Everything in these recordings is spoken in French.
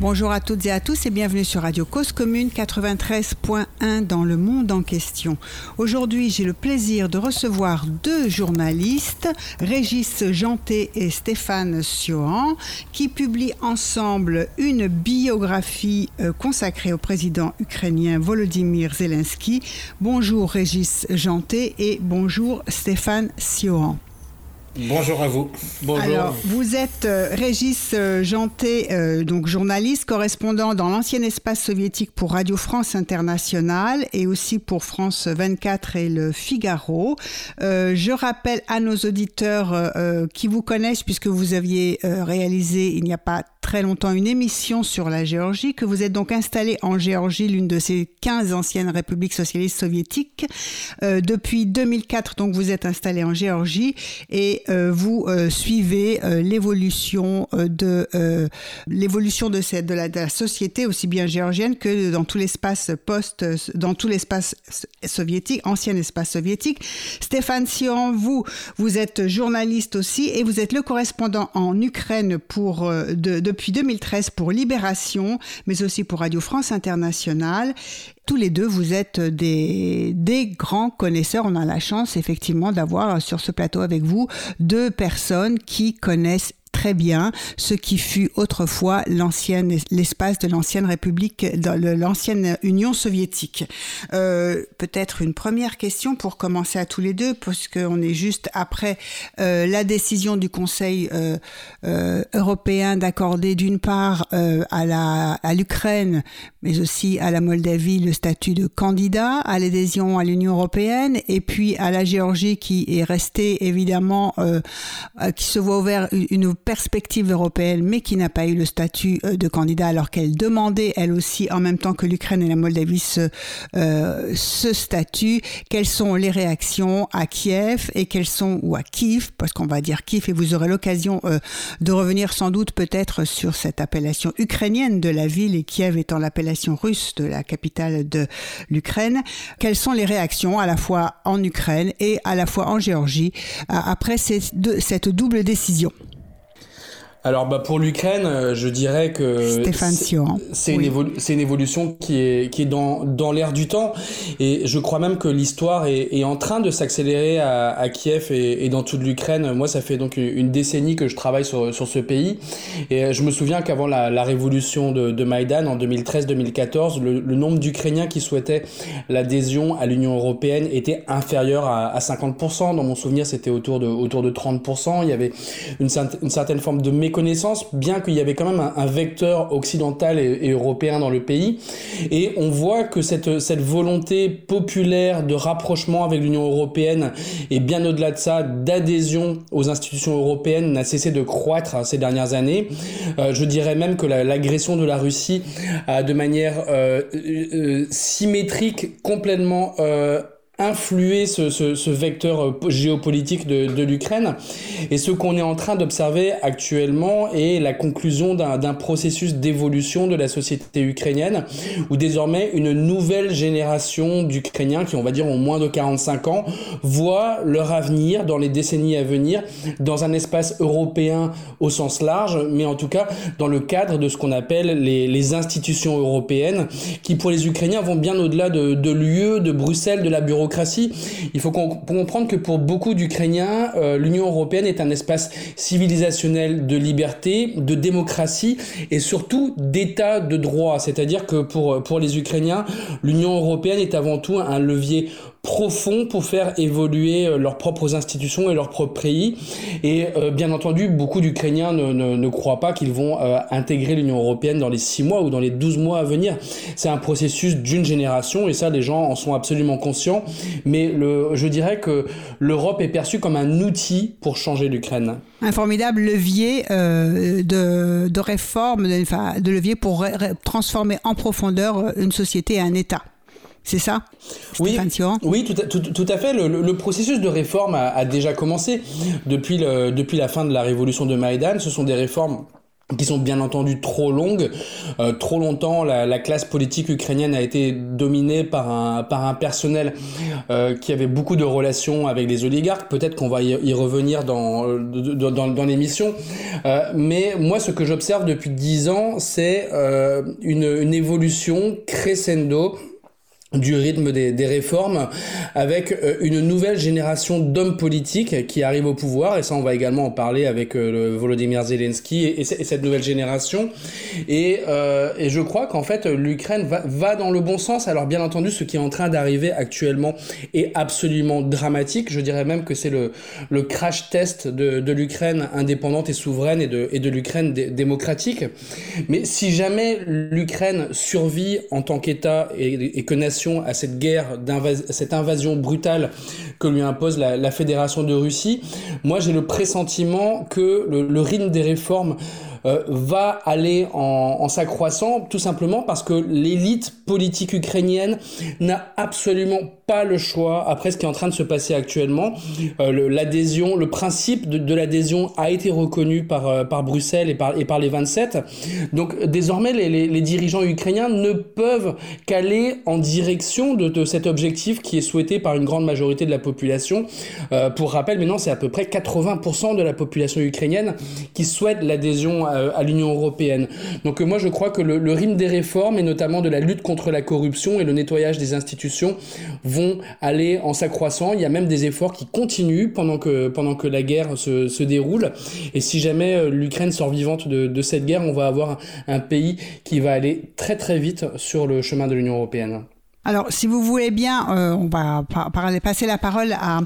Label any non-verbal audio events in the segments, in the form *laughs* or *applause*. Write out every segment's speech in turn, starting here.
Bonjour à toutes et à tous et bienvenue sur Radio Cause Commune 93.1 dans le monde en question. Aujourd'hui, j'ai le plaisir de recevoir deux journalistes, Régis Janté et Stéphane Siohan, qui publient ensemble une biographie euh, consacrée au président ukrainien Volodymyr Zelensky. Bonjour Régis Janté et bonjour Stéphane Siohan. Bonjour à vous. Bonjour. Alors, vous êtes euh, Régis euh, Janté, euh, donc journaliste, correspondant dans l'ancien espace soviétique pour Radio France Internationale et aussi pour France 24 et le Figaro. je rappelle à nos auditeurs qui vous connaissent, puisque vous aviez réalisé il n'y a pas très longtemps une émission sur la Géorgie, que vous êtes donc installé en Géorgie, l'une de ces 15 anciennes républiques socialistes soviétiques. depuis 2004, donc vous êtes installé en Géorgie et euh, vous euh, suivez euh, l'évolution de l'évolution de, de la société aussi bien géorgienne que dans tout l'espace post dans tout l'espace soviétique ancien espace soviétique Stéphane Sion vous vous êtes journaliste aussi et vous êtes le correspondant en Ukraine pour de, depuis 2013 pour Libération mais aussi pour Radio France Internationale tous les deux, vous êtes des, des grands connaisseurs. On a la chance effectivement d'avoir sur ce plateau avec vous deux personnes qui connaissent très bien ce qui fut autrefois l'ancienne, l'espace de l'ancienne République, de l'ancienne Union soviétique. Euh, peut-être une première question pour commencer à tous les deux, puisqu'on est juste après euh, la décision du Conseil euh, européen d'accorder d'une part à, l'Ukraine, mais aussi à la Moldavie le statut de candidat à l'adhésion à l'Union européenne, et puis à la Géorgie qui est restée évidemment, qui se voit ouvert une perspective européenne, mais qui n'a pas eu le statut euh, de candidat alors qu'elle demandait, elle aussi, en même temps que l'Ukraine et la Moldavie, ce, euh, statut. Quelles sont les réactions à Kiev et quelles sont, ou à Kiev, parce qu'on va dire Kiev, et vous aurez l'occasion euh, de revenir sans doute peut-être sur cette appellation ukrainienne de la ville et Kiev étant l'appellation russe de la capitale de l'Ukraine. Quelles sont les réactions à la fois en Ukraine et à la fois en Géorgie après cette double décision? Alors bah pour l'Ukraine, euh, je dirais que c'est une, une, évolution qui est, qui est dans, dans l'air du temps et je crois même que l'histoire est, est, en train de s'accélérer à, à, Kiev et, et dans toute l'Ukraine. Moi, ça fait donc une décennie que je travaille sur, sur ce pays et je me souviens qu'avant la, la, révolution de, de Maïdan en 2013-2014, le, le, nombre d'Ukrainiens qui souhaitaient l'adhésion à l'Union européenne était inférieur à, à 50%. Dans mon souvenir, c'était autour de, autour de 30%. Il y avait une, une certaine forme de méconnaissance, bien qu'il y avait quand même un, vecteur occidental et, européen dans le pays. Et on voit que cette, cette volonté populaire de rapprochement avec l'Union européenne et bien au-delà de ça, d'adhésion aux institutions européennes n'a cessé de croître ces dernières années. Euh, je dirais même que l'agression de la Russie a de manière euh, euh, symétrique complètement influer ce, ce, vecteur euh, géopolitique de, de l'Ukraine. Et ce qu'on est en train d'observer actuellement est la conclusion d'un processus d'évolution de la société ukrainienne, où désormais une nouvelle génération d'Ukrainiens, qui on va dire ont moins de 45 ans, voient leur avenir dans les décennies à venir dans un espace européen au sens large, mais en tout cas dans le cadre de ce qu'on appelle les, les, institutions européennes, qui pour les Ukrainiens vont bien au-delà de, de l'UE, de Bruxelles, de la bureaucratie il faut comprendre que pour beaucoup d'Ukrainiens, euh, l'Union européenne est un espace civilisationnel de liberté, de démocratie et surtout d'état de droit. C'est-à-dire que pour, pour les Ukrainiens, l'Union européenne est avant tout un levier profond pour faire évoluer euh, leurs propres institutions et leur propre pays. Et euh, bien entendu, beaucoup d'Ukrainiens ne, ne, ne, croient pas qu'ils vont euh, intégrer l'Union européenne dans les 6 mois ou dans les 12 mois à venir. C'est un processus d'une génération et ça, les gens en sont absolument conscients. Mais le, je dirais que l'Europe est perçue comme un outil pour changer l'Ukraine. Un formidable levier euh, de, de réforme, de, de levier pour transformer en profondeur une société et un État. C'est ça Oui, oui tout, à, tout, tout, à fait. Le, le, processus de réforme a, a déjà commencé depuis, le, depuis la fin de la révolution de Maïdan. Ce sont des réformes qui sont bien entendu trop longues. Euh, trop longtemps, la, la, classe politique ukrainienne a été dominée par un, par un personnel euh, qui avait beaucoup de relations avec les oligarques. Peut-être qu'on va y, revenir dans, dans, dans l'émission. Euh, mais moi, ce que j'observe depuis dix ans, c'est une, une évolution crescendo du rythme des, des, réformes avec euh, une nouvelle génération d'hommes politiques qui arrivent au pouvoir. Et ça on va également en parler avec euh, Volodymyr Zelensky et, et, cette nouvelle génération. Et, euh, et je crois qu'en fait l'Ukraine va, va, dans le bon sens. Alors bien entendu ce qui est en train d'arriver actuellement est absolument dramatique. Je dirais même que c'est le, le crash test de, de l'Ukraine indépendante et souveraine et de, et de l'Ukraine démocratique. Mais si jamais l'Ukraine survit en tant qu'État et, et que à cette guerre, cette invasion brutale que lui impose la, Fédération de Russie, moi j'ai le pressentiment que le rythme des réformes euh, va aller en, s'accroissant tout simplement parce que l'élite politique ukrainienne n'a absolument pas le choix après ce qui est en train de se passer actuellement. Euh, l'adhésion, le, principe de, l'adhésion a été reconnu par, euh, par Bruxelles et par, et par les 27. Donc désormais, les, les, dirigeants ukrainiens ne peuvent qu'aller en direction de, cet objectif qui est souhaité par une grande majorité de la population. Pour rappel, maintenant, c'est à peu près 80% de la population ukrainienne qui souhaite l'adhésion à, l'Union européenne. Donc moi, je crois que le, le rythme des réformes et notamment de la lutte contre la corruption et le nettoyage des institutions vont vont aller en s'accroissant. Il y a même des efforts qui continuent pendant que, pendant que la guerre se, se déroule. Et si jamais euh, l'Ukraine sort vivante de, de, cette guerre, on va avoir un pays qui va aller très très vite sur le chemin de l'Union européenne. Alors, si vous voulez bien, euh, on va passer la parole à,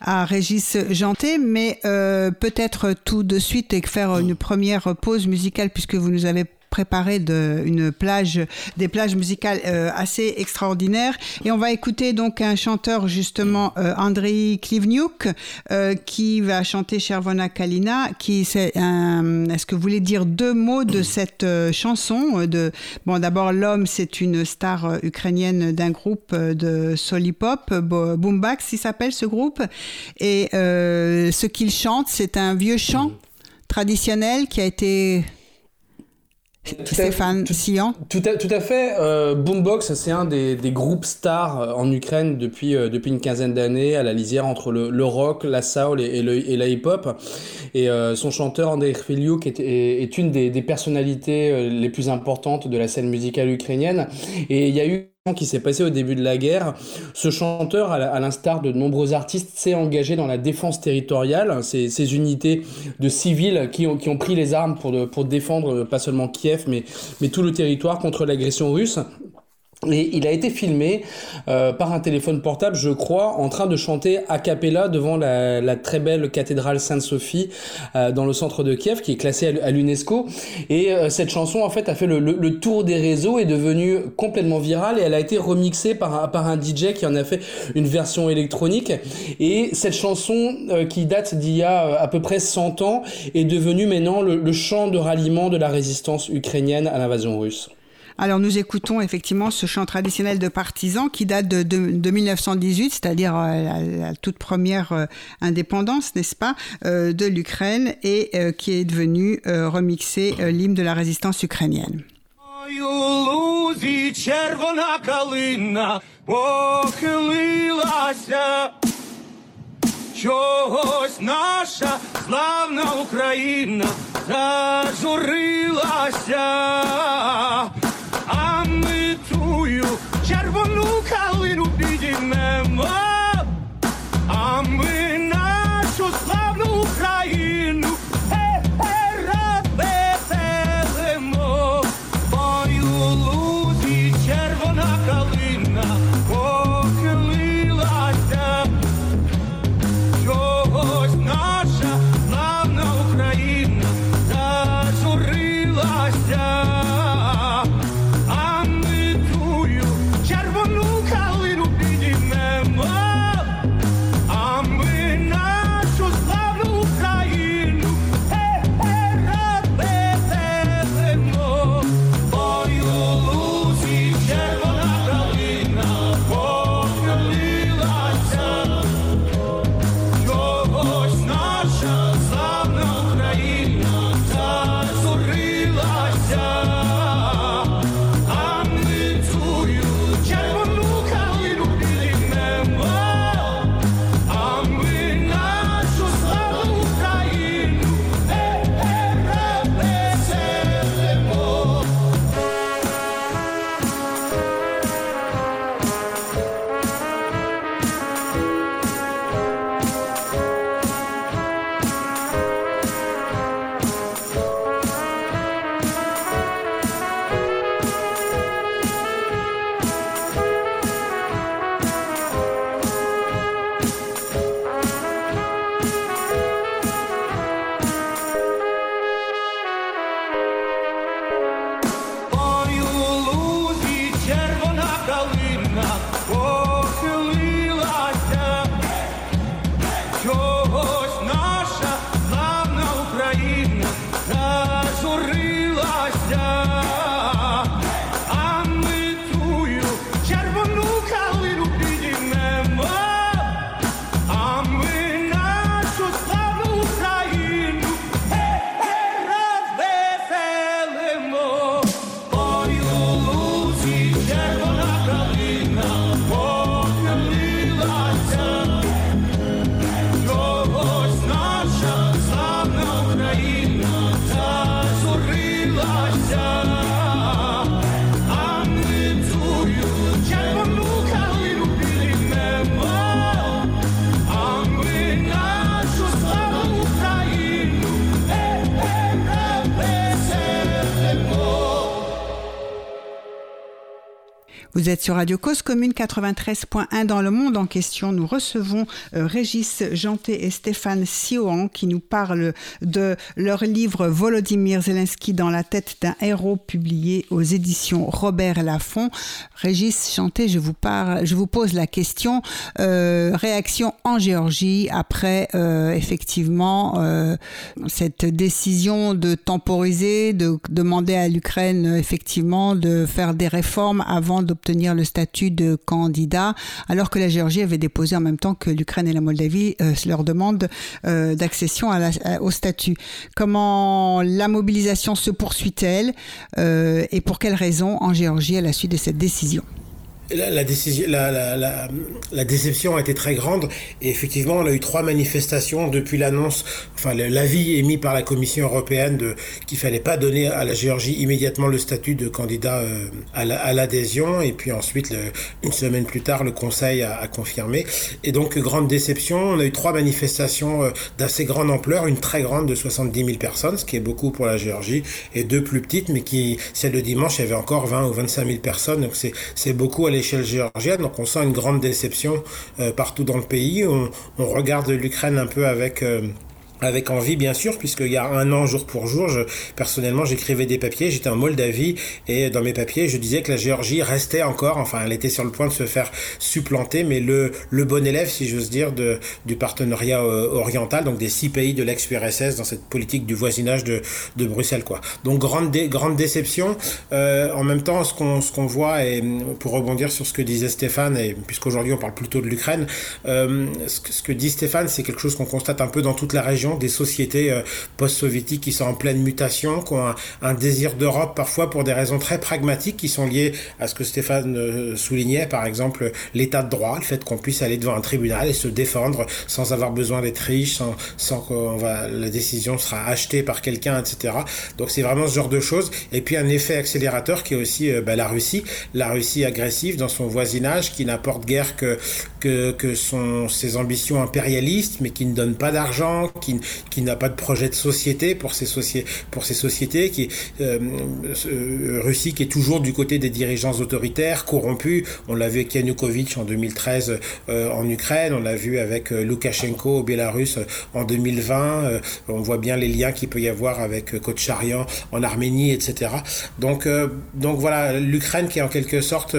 à Régis Janté, mais euh, peut-être tout de suite et faire une première pause musicale puisque vous nous avez préparé de, une plage, des plages musicales euh, assez extraordinaires. Et on va écouter donc un chanteur justement, euh, Andrei Klivniuk, euh, qui va chanter Chervona Kalina. Qui c'est Est-ce que vous voulez dire deux mots de cette chanson de Bon, d'abord l'homme, c'est une star ukrainienne d'un groupe de solipop, Boombax, il s'appelle ce groupe. Et ce qu'il chante, c'est un vieux chant traditionnel qui a été tout Stéphane tout, à, tout à fait. Euh, Boombox, c'est un des, des, groupes stars euh, en Ukraine depuis, euh, depuis une quinzaine d'années, à la lisière entre le, le, rock, la soul et, et, le, et la hip-hop. Et euh, son chanteur, Andrei Khviliuk, est, est, est, une des, des personnalités les plus importantes de la scène musicale ukrainienne. Et il y a eu qui s'est passé au début de la guerre. Ce chanteur, à l'instar de nombreux artistes, s'est engagé dans la défense territoriale, ces, unités de civils qui ont, pris les armes pour, défendre pas seulement Kiev, mais tout le territoire contre l'agression russe. Et il a été filmé euh, par un téléphone portable, je crois, en train de chanter a cappella devant la, très belle cathédrale Sainte-Sophie euh, dans le centre de Kiev, qui est classée à, l'UNESCO. Et euh, cette chanson, en fait, a fait le, tour des réseaux, est devenue complètement virale et elle a été remixée par par un DJ qui en a fait une version électronique. Et cette chanson, qui date d'il y a à peu près 100 ans, est devenue maintenant le, le chant de ralliement de la résistance ukrainienne à l'invasion russe. Alors nous écoutons effectivement ce chant traditionnel de partisans qui date de, de, de 1918, c'est-à-dire euh, la, la, toute première euh, indépendance, n'est-ce pas, euh, de l'Ukraine et euh, qui est devenu euh, remixé euh, l'hymne de la résistance ukrainienne. Чогось наша славна Україна зажурилася. А ми тую червону калину підіймемо, а ми нашу славну Україну Vous êtes sur Radio Cause Commune 93.1 dans le monde en question. Nous recevons euh, Régis Janté et Stéphane Siohan qui nous parlent de leur livre Volodymyr Zelensky dans la tête d'un héros publié aux éditions Robert Laffont. Régis Janté, je vous parle, je vous pose la question euh, réaction en Géorgie après euh, effectivement cette décision de temporiser, de demander à l'Ukraine effectivement de faire des réformes avant d'obtenir le statut de candidat, alors que la Géorgie avait déposé en même temps que l'Ukraine et la Moldavie euh, leur demande euh, d'accession au statut. Comment la mobilisation se poursuit-elle euh, et pour quelles raisons en Géorgie à la suite de cette décision? La, décision, la, la, déception a été très grande. Et effectivement on a eu trois manifestations depuis l'annonce, enfin l'avis émis par la Commission européenne de qu'il fallait pas donner à la Géorgie immédiatement le statut de candidat euh, à l'adhésion. Et puis ensuite une semaine plus tard le Conseil a, confirmé. Et donc grande déception. On a eu trois manifestations euh, d'assez grande ampleur, une très grande de 70 000 personnes, ce qui est beaucoup pour la Géorgie, et deux plus petites mais qui celle de dimanche il y avait encore 20 ou 25 000 personnes. Donc c'est beaucoup à l'échelle géorgienne. Donc on sent une grande déception euh, partout dans le pays. On, regarde l'Ukraine un peu avec euh, avec envie bien sûr puisqu'il y a un an jour pour jour je, personnellement j'écrivais des papiers j'étais en Moldavie et dans mes papiers je disais que la Géorgie restait encore enfin elle était sur le point de se faire supplanter mais le, le bon élève si j'ose dire de, du partenariat euh, oriental donc des six pays de l'ex-URSS dans cette politique du voisinage de, de Bruxelles quoi. Donc grande, grande déception. Euh, en même temps ce qu'on ce qu'on voit et pour rebondir sur ce que disait Stéphane et puisqu'aujourd'hui on parle plutôt de l'Ukraine euh, ce, ce que dit Stéphane c'est quelque chose qu'on constate un peu dans toute la région des sociétés euh, post-soviétiques qui sont en pleine mutation, qui ont un, désir d'Europe parfois pour des raisons très pragmatiques qui sont liées à ce que Stéphane euh, soulignait, par exemple l'état de droit, le fait qu'on puisse aller devant un tribunal et se défendre sans avoir besoin d'être riche, sans, sans que la décision sera achetée par quelqu'un, etc. Donc c'est vraiment ce genre de choses. Et puis un effet accélérateur qui est aussi euh, bah, la Russie, la Russie agressive dans son voisinage qui n'apporte guère que, que, que ses ambitions impérialistes, mais qui ne donne pas d'argent, qui qui, n'a pas de projet de société pour ces, pour ces sociétés, qui euh, euh, Russie qui est toujours du côté des dirigeants autoritaires, corrompus. On l'a vu avec Yanukovych en 2013 euh, en Ukraine, on l'a vu avec Loukachenko au Bélarus en 2020. on voit bien les liens qu'il peut y avoir avec Kotcharyan en Arménie, etc. Donc, donc voilà, l'Ukraine qui est en quelque sorte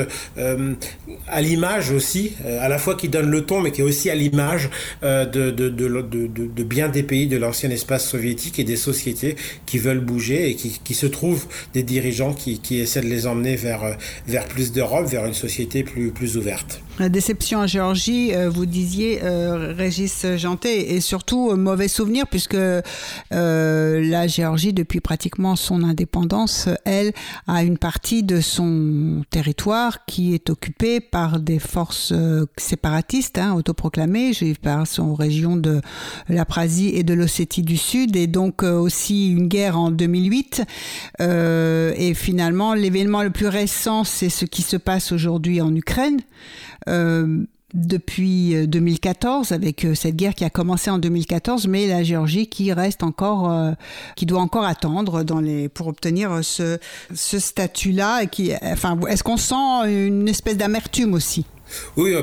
à l'image aussi, à la fois qui donne le ton, mais qui est aussi à l'image de, de, de, de bien des pays de l'ancien espace soviétique et des sociétés qui veulent bouger et qui, qui se trouvent des dirigeants qui, qui, essaient de les emmener vers, euh, vers plus d'Europe, vers une société plus, plus ouverte. Déception en Géorgie, euh, vous disiez, euh, Régis Janté, et surtout mauvais souvenir puisque la Géorgie, depuis pratiquement son indépendance, elle a une partie de son territoire qui est occupée par des forces séparatistes, hein, autoproclamées. Parle son région de la Prasie et de l'Ossétie du Sud, et donc euh, aussi une guerre en 2008. Euh, et finalement, l'événement le plus récent, c'est ce qui se passe aujourd'hui en Ukraine. Euh, depuis 2014 avec cette guerre qui a commencé en 2014 mais la Géorgie qui reste encore qui doit encore attendre dans les pour obtenir ce, ce statut là qui enfin est-ce qu'on sent une espèce d'amertume aussi? Oui,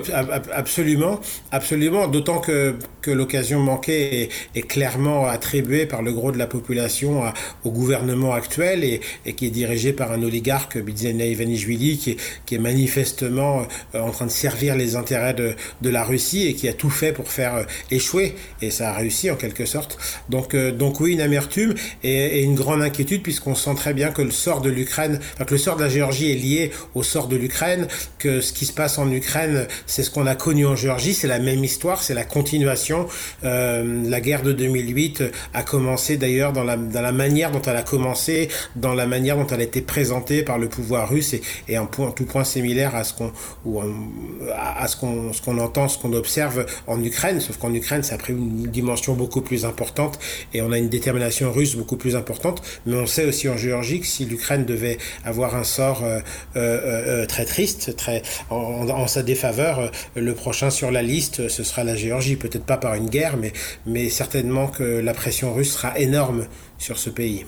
absolument, absolument. D'autant que, que l'occasion manquée est, clairement attribuée par le gros de la population au gouvernement actuel et, qui est dirigé par un oligarque, Bidzena Ivanishvili, qui qui est manifestement euh, en train de servir les intérêts de, de, la Russie et qui a tout fait pour faire euh, échouer. Et ça a réussi en quelque sorte. Donc, euh, donc oui, une amertume et, et une grande inquiétude puisqu'on sent très bien que le sort de l'Ukraine, que le sort de la Géorgie est lié au sort de l'Ukraine, que ce qui se passe en Ukraine c'est ce qu'on a connu en Géorgie, c'est la même histoire, c'est la continuation. Euh, la guerre de 2008 a commencé d'ailleurs dans la, manière dont elle a commencé, dans la manière dont elle a été présentée par le pouvoir russe et, point, tout point similaire à ce qu'on à ce qu'on entend, ce qu'on observe en Ukraine, sauf qu'en Ukraine ça a pris une dimension beaucoup plus importante et on a une détermination russe beaucoup plus importante, mais on sait aussi en Géorgie que si l'Ukraine devait avoir un sort euh, euh, euh très triste, très en, en défaveur, euh, le prochain sur la liste, ce sera la Géorgie. Peut-être pas par une guerre, mais, mais certainement que la pression russe sera énorme sur ce pays.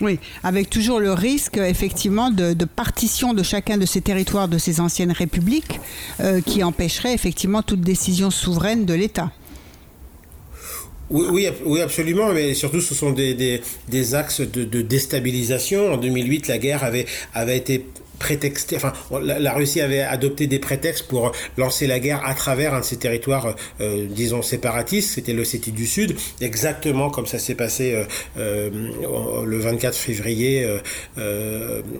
Oui, avec toujours le risque effectivement de, partition de chacun de ces territoires de ces anciennes républiques euh, qui empêcherait effectivement toute décision souveraine de l'État. Oui, oui, absolument, mais surtout ce sont des, des, axes de, de, déstabilisation. En 2008, la guerre avait, avait été enfin, la, Russie avait adopté des prétextes pour lancer la guerre à travers un de ses territoires, euh, disons, séparatistes, c'était l'Ossétie du Sud, exactement comme ça s'est passé euh, euh, le 24 février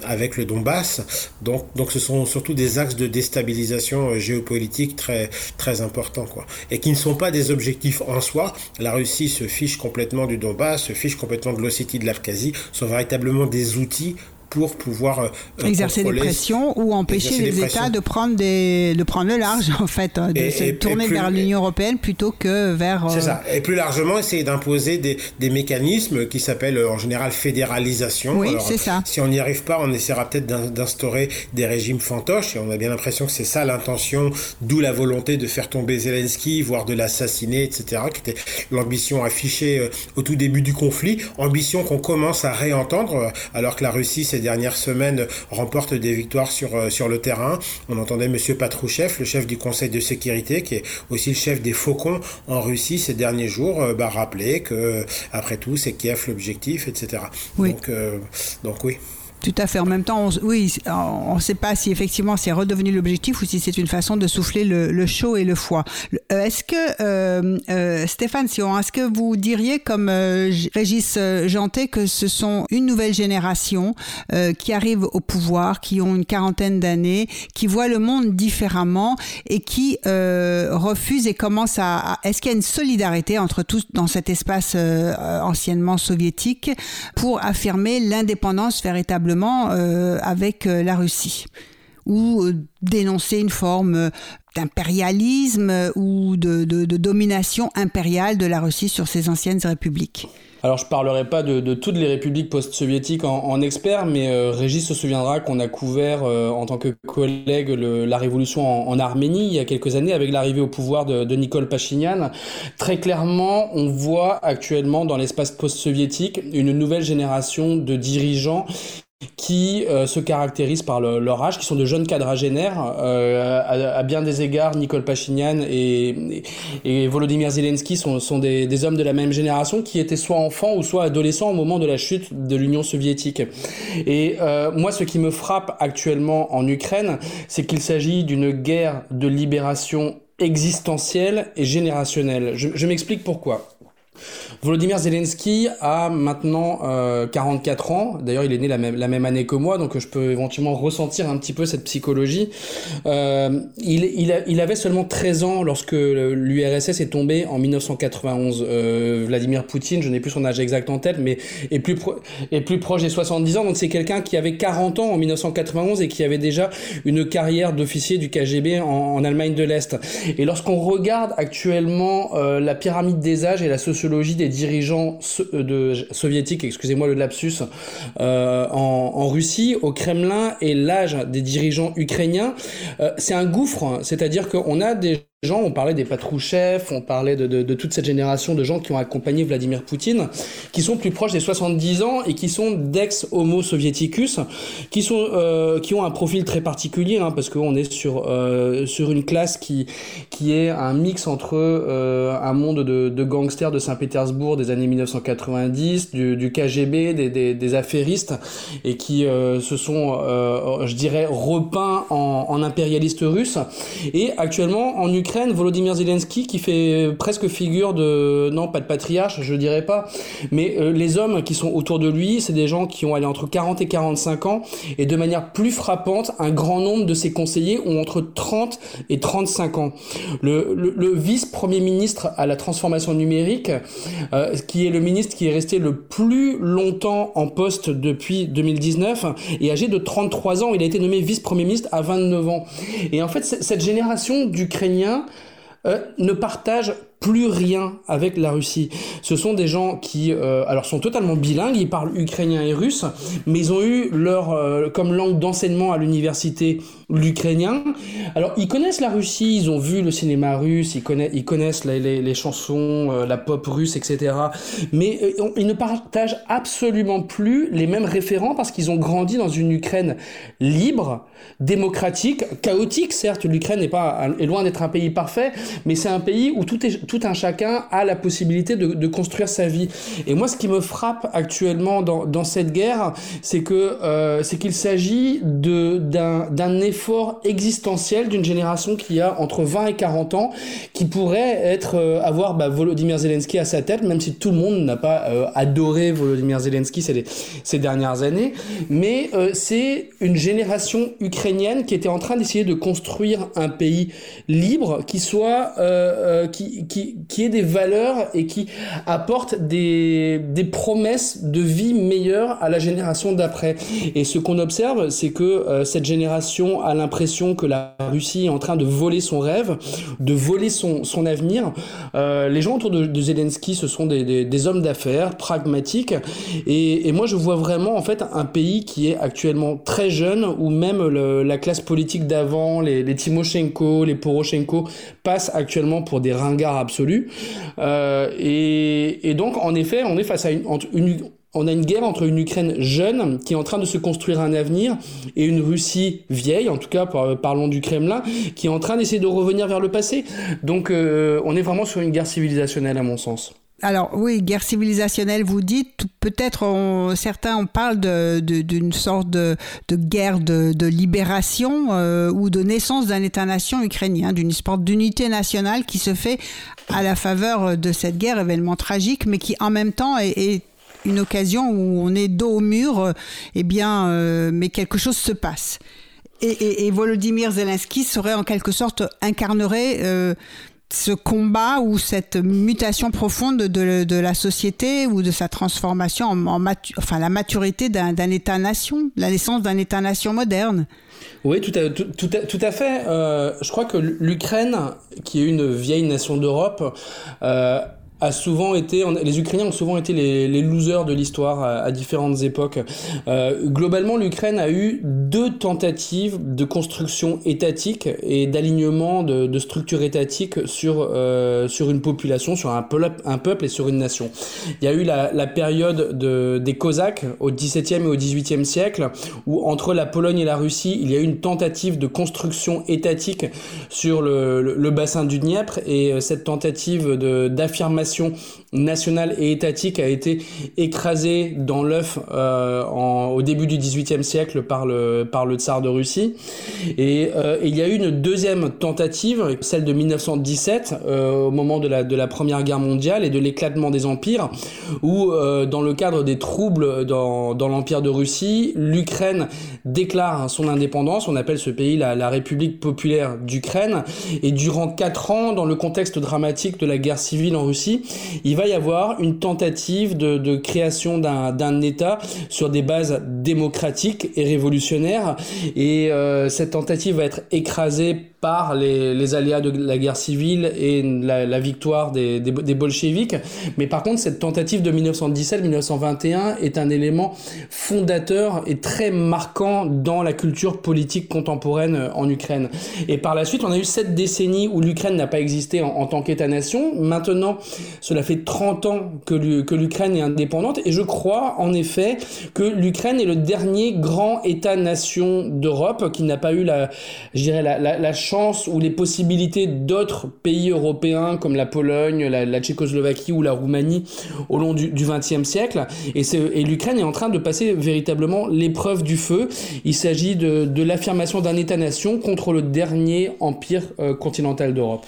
avec le Donbass. Donc, donc ce sont surtout des axes de déstabilisation géopolitique très, très importants, quoi. Et qui ne sont pas des objectifs en soi. La Russie se fiche complètement du Donbass, se fiche complètement de l'Ossétie de l'Abkhazie, sont véritablement des outils pour pouvoir euh, exercer des pressions ou empêcher les États de prendre des de prendre le large *laughs* en fait hein, de se tourner vers l'Union européenne plutôt que vers c'est ça. Et plus largement essayer d'imposer des, des, mécanismes qui s'appellent en général fédéralisation. Oui c'est ça. si on n'y arrive pas on essaiera peut-être d'instaurer des régimes fantoches et on a bien l'impression que c'est ça l'intention d'où la volonté de faire tomber Zelensky voire de l'assassiner etc qui était l'ambition affichée euh, au tout début du conflit. Ambition qu'on commence à réentendre euh, alors que la Russie c'est dernières semaines remporte des victoires sur, euh, sur le terrain. On entendait M. Patrouchev, le chef du Conseil de sécurité, qui est aussi le chef des Faucons en Russie ces derniers jours, euh, bah, rappeler que, après tout, c'est Kiev l'objectif, etc. Donc, euh, donc oui. Tout à fait. En même temps, oui, on ne sait pas si effectivement c'est redevenu l'objectif ou si c'est une façon de souffler le, chaud et le foie. Euh, est-ce que, euh, euh, Stéphane Sion, est-ce que vous diriez, comme Régis Janté, que ce sont une nouvelle génération qui arrive au pouvoir, qui ont une quarantaine d'années, qui voient le monde différemment et qui refusent et commencent à... Est-ce qu'il y a une solidarité entre tous dans cet espace anciennement soviétique pour affirmer l'indépendance euh, avec euh, la Russie ou euh, dénoncer une forme d'impérialisme ou de, domination impériale de la Russie sur ces anciennes républiques. Alors je parlerai pas de, toutes les républiques post-soviétiques en, expert, mais Régis se souviendra qu'on a couvert en tant que collègue la révolution en, Arménie il y a quelques années avec l'arrivée au pouvoir de, de Nicole Pachinian. Très clairement, on voit actuellement dans l'espace post-soviétique une nouvelle génération de dirigeants qui euh, se caractérisent par leur âge, qui sont de jeunes quadragénaires. Euh, à, bien des égards, Nicole Pachinian et, et, Volodymyr Zelensky sont, sont des, des, hommes de la même génération qui étaient soit enfants ou soit adolescents au moment de la chute de l'Union soviétique. Et euh, moi, ce qui me frappe actuellement en Ukraine, c'est qu'il s'agit d'une guerre de libération existentielle et générationnelle. Je, je m'explique pourquoi. Volodymyr Zelensky a maintenant 44 euh, ans. D'ailleurs, il est né la même, année que moi, donc je peux éventuellement ressentir un petit peu cette psychologie. Euh, il, avait seulement 13 ans lorsque l'URSS est tombé en 1991. Euh, Vladimir Poutine, je n'ai plus son âge exact en tête, mais est plus, est plus proche des 70 ans. Donc c'est quelqu'un qui avait 40 ans en 1991 et qui avait déjà une carrière d'officier du KGB en, en Allemagne de l'Est. Et lorsqu'on regarde actuellement euh, la pyramide des âges et la sociologie des dirigeants euh, de, soviétiques, excusez-moi le lapsus, euh, en, Russie, au Kremlin et l'âge des dirigeants ukrainiens, euh, c'est un gouffre. Hein. C'est-à-dire qu'on a des on parlait des Patrouchev, on parlait de, toute cette génération de gens qui ont accompagné Vladimir Poutine, qui sont plus proches des 70 ans et qui sont d'ex-homo soviéticus, qui sont euh, qui ont un profil très particulier, hein, parce qu'on est sur euh, sur une classe qui qui est un mix entre euh, un monde de, gangsters de Saint-Pétersbourg des années 1990, du, KGB, des, affairistes, et qui se sont, je dirais, repeints en, en impérialistes russes. Et actuellement en Ukraine Volodymyr Zelensky qui fait presque figure de non pas de patriarche, je dirais pas, mais euh, les hommes qui sont autour de lui, c'est des gens qui ont entre 40 et 45 ans et de manière plus frappante, un grand nombre de ses conseillers ont entre 30 et 35 ans. Le, vice-premier ministre à la transformation numérique, euh, qui est le ministre qui est resté le plus longtemps en poste depuis 2019 et âgé de 33 ans, il a été nommé vice-premier ministre à 29 ans. Et en fait, cette génération d'Ukrainiens euh, ne partagent plus rien avec la Russie. Ce sont des gens qui, euh, alors, sont totalement bilingues, ils parlent ukrainien et russe, mais ils ont eu leur, euh, comme langue d'enseignement à l'université, l'ukrainien. Alors, ils connaissent la Russie, ils ont vu le cinéma russe, ils connaissent, les, chansons, euh, la pop russe, etc. Mais ils ne partagent absolument plus les mêmes référents parce qu'ils ont grandi dans une Ukraine libre, démocratique, chaotique, certes. L'Ukraine n'est pas, est loin d'être un pays parfait, mais c'est un pays où tout est tout un chacun a la possibilité de, construire sa vie. Et moi, ce qui me frappe actuellement dans, cette guerre, c'est que euh, c'est qu'il s'agit de d'un effort existentiel d'une génération qui a entre 20 et 40 ans, qui pourrait être euh, avoir bah, Volodymyr Zelensky à sa tête, même si tout le monde n'a pas euh, adoré Volodymyr Zelensky ces, dernières années, mais c'est une génération ukrainienne qui était en train d'essayer de construire un pays libre, qui soit qui, qui qui, ait des valeurs et qui apporte des, promesses de vie meilleures à la génération d'après. Et ce qu'on observe, c'est que euh, cette génération a l'impression que la Russie est en train de voler son rêve, de voler son, avenir. Euh, les gens autour de, Zelensky, ce sont des, hommes d'affaires, pragmatiques. Et, moi, je vois vraiment en fait un pays qui est actuellement très jeune, où même la classe politique d'avant, les, Timoshenko, les Poroshenko, passent actuellement pour des ringards absolu. Euh, et, donc, en effet, on est face à une, on a une guerre entre une Ukraine jeune qui est en train de se construire un avenir et une Russie vieille, en tout cas parlons du Kremlin, qui est en train d'essayer de revenir vers le passé. Donc euh, on est vraiment sur une guerre civilisationnelle à mon sens. Alors oui, guerre civilisationnelle, vous dites, peut-être certains on parle d'une sorte de, guerre de, libération euh, ou de naissance d'un État-nation ukrainien, d'une sorte d'unité nationale qui se fait à la faveur de cette guerre, événement tragique, mais qui en même temps est, une occasion où on est dos au mur, eh bien, euh, mais quelque chose se passe. Et, Volodymyr Zelensky serait en quelque sorte incarnerait euh, ce combat ou cette mutation profonde de, la société ou de sa transformation en, en enfin la maturité d'un État-nation, la naissance d'un État-nation moderne? Oui, tout à, tout, tout à fait. Euh, je crois que l'Ukraine, qui est une vieille nation d'Europe, euh, a souvent été, les Ukrainiens ont souvent été les, losers de l'histoire à, différentes époques. Euh, globalement, l'Ukraine a eu deux tentatives de construction étatique et d'alignement de, structures étatiques sur euh, sur une population, sur un peuple, et sur une nation. Il y a eu la, période de, des Cosaques au XVIIe et au XVIIIe siècle, où entre la Pologne et la Russie, il y a eu une tentative de construction étatique sur le, le, le bassin du Dniepr et euh, cette tentative d'affirmation relation nationale et étatique a été écrasée dans l'œuf euh, au début du XVIIIe siècle par le, par le tsar de Russie. Et, euh, il y a eu une deuxième tentative, celle de 1917, euh, au moment de la, de la Première Guerre mondiale et de l'éclatement des empires, où euh, dans le cadre des troubles dans, dans l'Empire de Russie, l'Ukraine déclare son indépendance, on appelle ce pays la, la République populaire d'Ukraine, et durant quatre ans, dans le contexte dramatique de la guerre civile en Russie, il va va y avoir une tentative de, création d'un État sur des bases démocratiques et révolutionnaires. Et euh, cette tentative va être écrasée par les, les, aléas de la guerre civile et la, la victoire des, des, des, bolcheviks. Mais par contre, cette tentative de 1917-1921 est un élément fondateur et très marquant dans la culture politique contemporaine en Ukraine. Et par la suite, on a eu cette décennie où l'Ukraine n'a pas existé en, en tant qu'État-nation. Maintenant, cela fait 30 ans que l'Ukraine est indépendante. Et je crois, en effet, que l'Ukraine est le dernier grand État-nation d'Europe qui n'a pas eu la, je dirais, la, la, la ou les possibilités d'autres pays européens comme la Pologne, la, Tchécoslovaquie ou la Roumanie au long du XXe siècle. Et, l'Ukraine est en train de passer véritablement l'épreuve du feu. Il s'agit de, de l'affirmation d'un État-nation contre le dernier empire euh, continental d'Europe.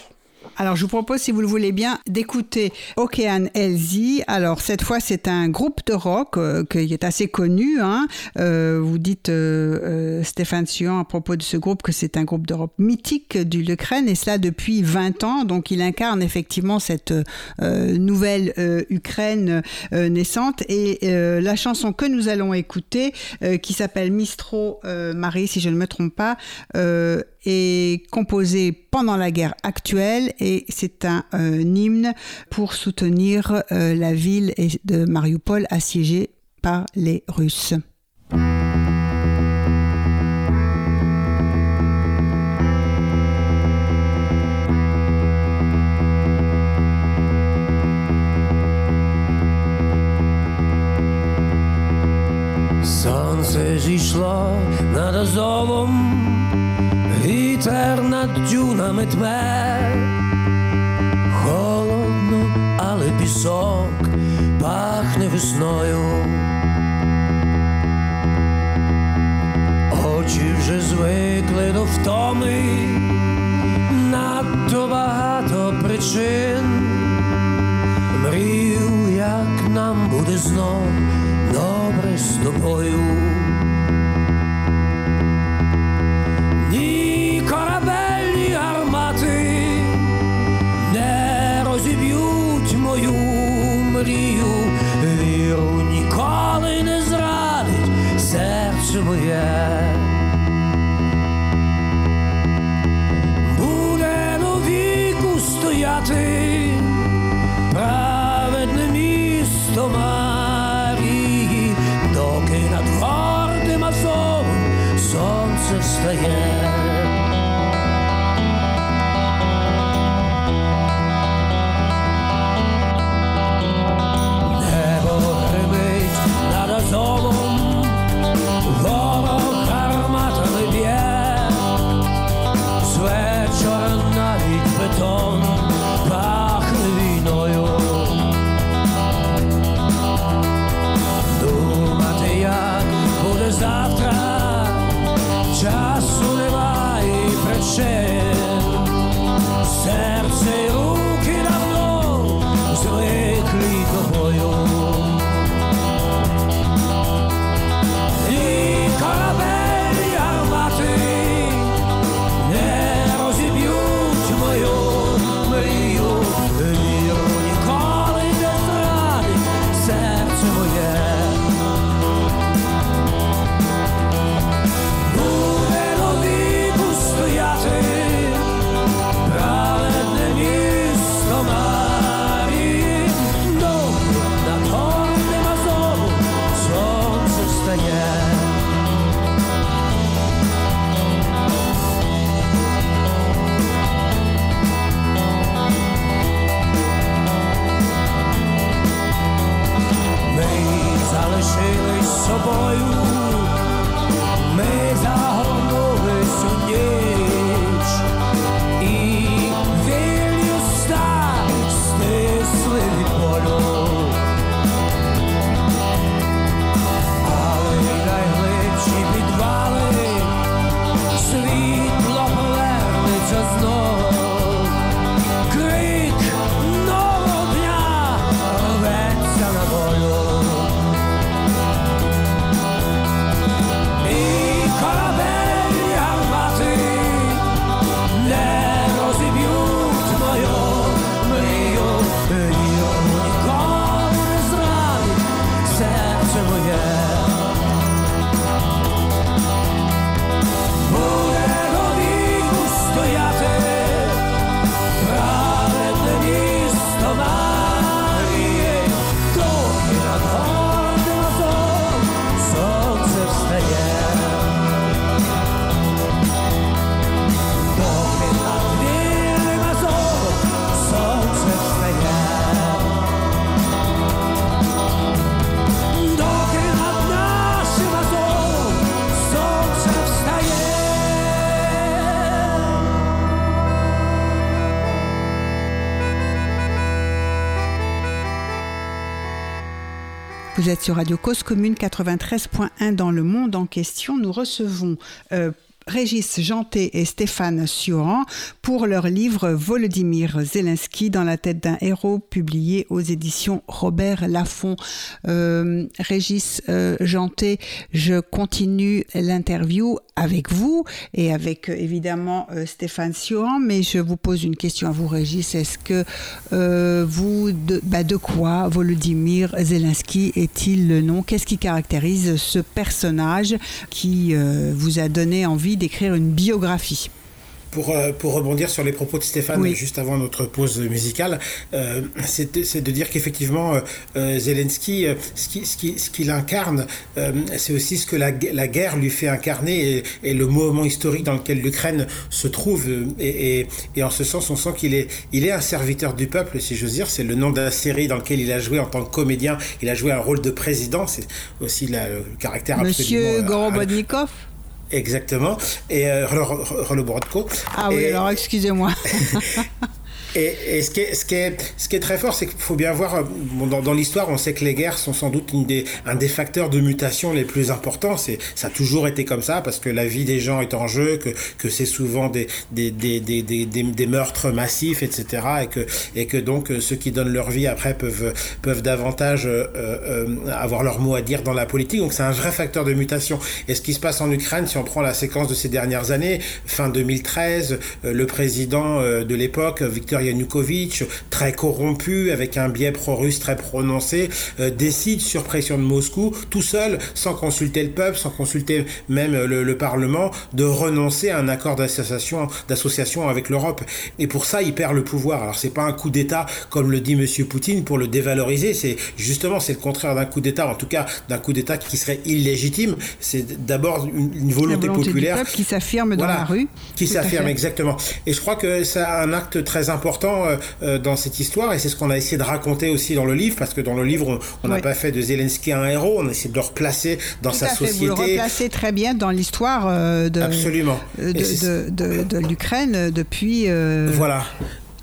Alors, je vous propose, si vous le voulez bien, d'écouter Okean Elzy. Alors, cette fois, c'est un groupe de rock euh, qui est assez connu. Hein. Euh, vous dites, euh, euh Stéphane Sion, à propos de ce groupe, que c'est un groupe de rock mythique du l'Ukraine, et cela depuis 20 ans. Donc, il incarne effectivement cette nouvelle Ukraine naissante. Et la chanson que nous allons écouter, qui s'appelle Mistro Marie, si je ne me trompe pas, est composée pendant la guerre actuelle et c'est un, euh, hymne pour soutenir euh, la ville de Mariupol assiégée par les Russes. Вітер над дюнами тме, холодно, але пісок пахне весною. Очі вже звикли до втоми, надто багато причин. Мрію, як нам буде знов добре з тобою. Sur Radio Cause Commune 93.1 dans le monde en question. Nous recevons euh, Régis Janté et Stéphane Sioran pour leur livre Volodymyr Zelensky dans la tête d'un héros publié aux éditions Robert Laffont. Euh, Régis euh, Janté, je continue l'interview avec vous et avec euh, évidemment Stéphane Sioran, mais je vous pose une question à vous Régis. Est-ce que vous, de, bah de quoi Volodymyr Zelensky est-il le nom? Qu'est-ce qui caractérise ce personnage qui vous a donné envie d'écrire une biographie. Pour, euh, pour, rebondir sur les propos de Stéphane juste avant notre pause musicale, euh, c'est de, dire qu'effectivement, euh, Zelensky, ce qu'il qui, ce qui incarne, c'est aussi ce que la, la, guerre lui fait incarner et, et le moment historique dans lequel l'Ukraine se trouve. Et, et, et, en ce sens, on sent qu'il est, il est un serviteur du peuple, si j'ose dire. C'est le nom de la série dans lequel il a joué en tant que comédien. Il a joué un rôle de président. C'est aussi la, le caractère Monsieur Gorobodnikov Exactement. Et euh, Rolobrodko. Ah oui, alors excusez-moi. *laughs* Et, et, ce, qui est, ce, qui est, ce qui est très fort, c'est qu'il faut bien voir, euh, bon, dans, dans l'histoire, on sait que les guerres sont sans doute une des, un des facteurs de mutation les plus importants. C'est, ça a toujours été comme ça, parce que la vie des gens est en jeu, que, que c'est souvent des, des, des, des, des, meurtres massifs, etc. Et que, et que donc euh, ceux qui donnent leur vie après peuvent, peuvent davantage euh, euh, avoir leur mot à dire dans la politique. Donc c'est un vrai facteur de mutation. Et ce qui se passe en Ukraine, si on prend la séquence de ces dernières années, fin 2013, euh, le président de l'époque, Victor Yanukovych, très corrompu, avec un biais pro-russe très prononcé, euh, décide sur pression de Moscou, tout seul, sans consulter le peuple, sans consulter même le, le Parlement, de renoncer à un accord d'association, d'association avec l'Europe. Et pour ça, il perd le pouvoir. Alors c'est pas un coup d'État comme le dit Monsieur Poutine pour le dévaloriser. C'est justement c'est le contraire d'un coup d'État, en tout cas d'un coup d'État qui serait illégitime. C'est d'abord une, une, volonté, volonté populaire qui s'affirme dans voilà, la rue. Qui s'affirme exactement. Et je crois que c'est un acte très important important euh, euh, dans cette histoire et c'est ce qu'on a essayé de raconter aussi dans le livre parce que dans le livre on n'a oui. pas fait de Zelensky un héros on a essayé de le replacer dans Tout sa fait, société vous le replacez très bien dans l'histoire euh, de, Absolument. de, de, de, de l'Ukraine depuis euh... voilà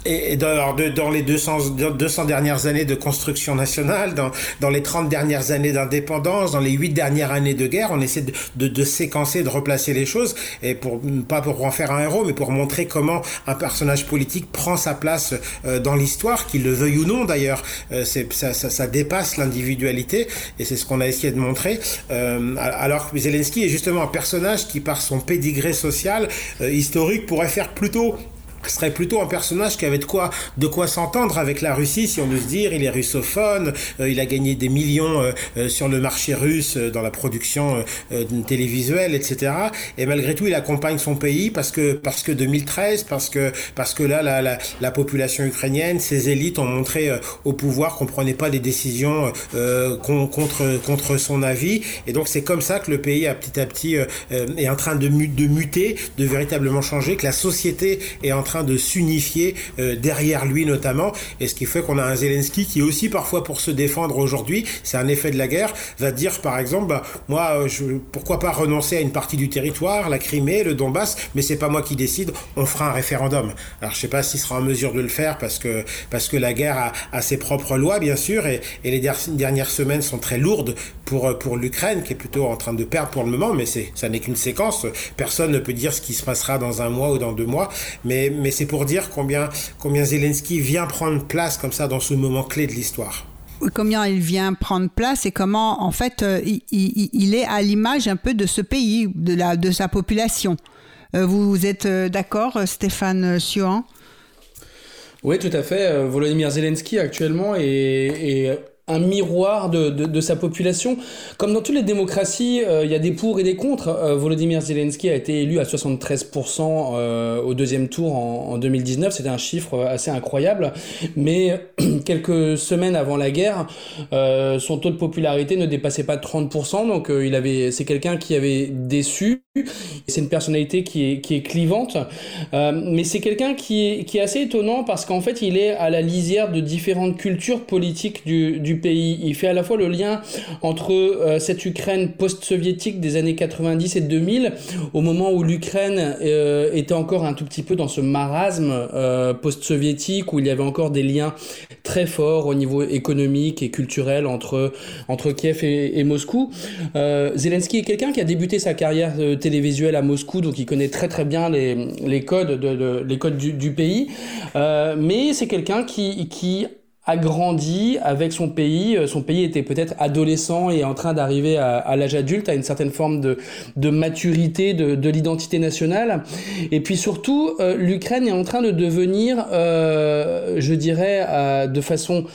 et dans, dans les 200, 200 dernières années de construction nationale, dans, dans les 30 dernières années d'indépendance, dans les 8 dernières années de guerre, on essaie de, de, de, séquencer, de replacer les choses, et pour pas pour en faire un héros, mais pour montrer comment un personnage politique prend sa place euh, dans l'histoire, qu'il le veuille ou non d'ailleurs. Euh, ça, ça, ça, dépasse l'individualité, et c'est ce qu'on a essayé de montrer. Euh, alors que Zelensky est justement un personnage qui, par son pédigré social, euh, historique, pourrait faire plutôt serait plutôt un personnage qui avait de quoi de quoi s'entendre avec la Russie si on ose dire. Il est russophone euh, il a gagné des millions euh, euh, sur le marché russe euh, dans la production euh, télévisuelle etc et malgré tout il accompagne son pays parce que parce que 2013 parce que parce que là la, la, la population ukrainienne ses élites ont montré euh, au pouvoir qu'on prenait pas des décisions contre contre son avis. Et donc c'est comme ça que le pays a petit à petit est en train de, de muter de véritablement changer que la société est en train de s'unifier euh, derrière lui notamment, et ce qui fait qu'on a un Zelensky qui aussi parfois pour se défendre aujourd'hui, c'est un effet de la guerre, va dire par exemple, bah, moi, je, pourquoi pas renoncer à une partie du territoire, la Crimée, le Donbass, mais c'est pas moi qui décide, on fera un référendum. Alors je sais pas s'il sera en mesure de le faire parce que parce que la guerre a, ses propres lois bien sûr, et, les dernières semaines sont très lourdes pour pour l'Ukraine qui est plutôt en train de perdre pour le moment, mais ça n'est qu'une séquence. Personne ne peut dire ce qui se passera dans un mois ou dans deux mois, mais mais c'est pour dire combien, combien Zelensky vient prendre place comme ça dans ce moment clé de l'histoire combien il vient prendre place et comment en fait euh, il, il, il, est à l'image un peu de ce pays, de, la, de sa population. Euh, vous êtes euh, d'accord, Stéphane Siohan Oui, tout à fait. Volodymyr Zelensky actuellement est, est un miroir de, sa population. Comme dans toutes les démocraties, euh, il y a des pour et des contre. Euh, Volodymyr Zelensky a été élu à 73% euh, au deuxième tour en, en 2019. C'était un chiffre assez incroyable. Mais *clears throat* quelques semaines avant la guerre, son taux de popularité ne dépassait pas 30%. Donc il avait, c'est quelqu'un qui avait déçu c'est une personnalité qui est, qui est clivante, euh, mais c'est quelqu'un qui est, qui est assez étonnant parce qu'en fait il est à la lisière de différentes cultures politiques du, du pays. Il fait à la fois le lien entre euh, cette Ukraine post-soviétique des années 90 et 2000, au moment où l'Ukraine euh, était encore un tout petit peu dans ce marasme post-soviétique, où il y avait encore des liens très forts au niveau économique et culturel entre, entre Kiev et, et Moscou. Zelensky est quelqu'un qui a débuté sa carrière télévisuel à Moscou, donc il connaît très très bien les, les codes, de, les codes du, pays. Euh, mais c'est quelqu'un qui, qui a grandi avec son pays. Euh, son pays était peut-être adolescent et en train d'arriver à, l'âge adulte, à une certaine forme de, de maturité de, de l'identité nationale. Et puis surtout, euh, l'Ukraine est en train de devenir, je dirais, de façon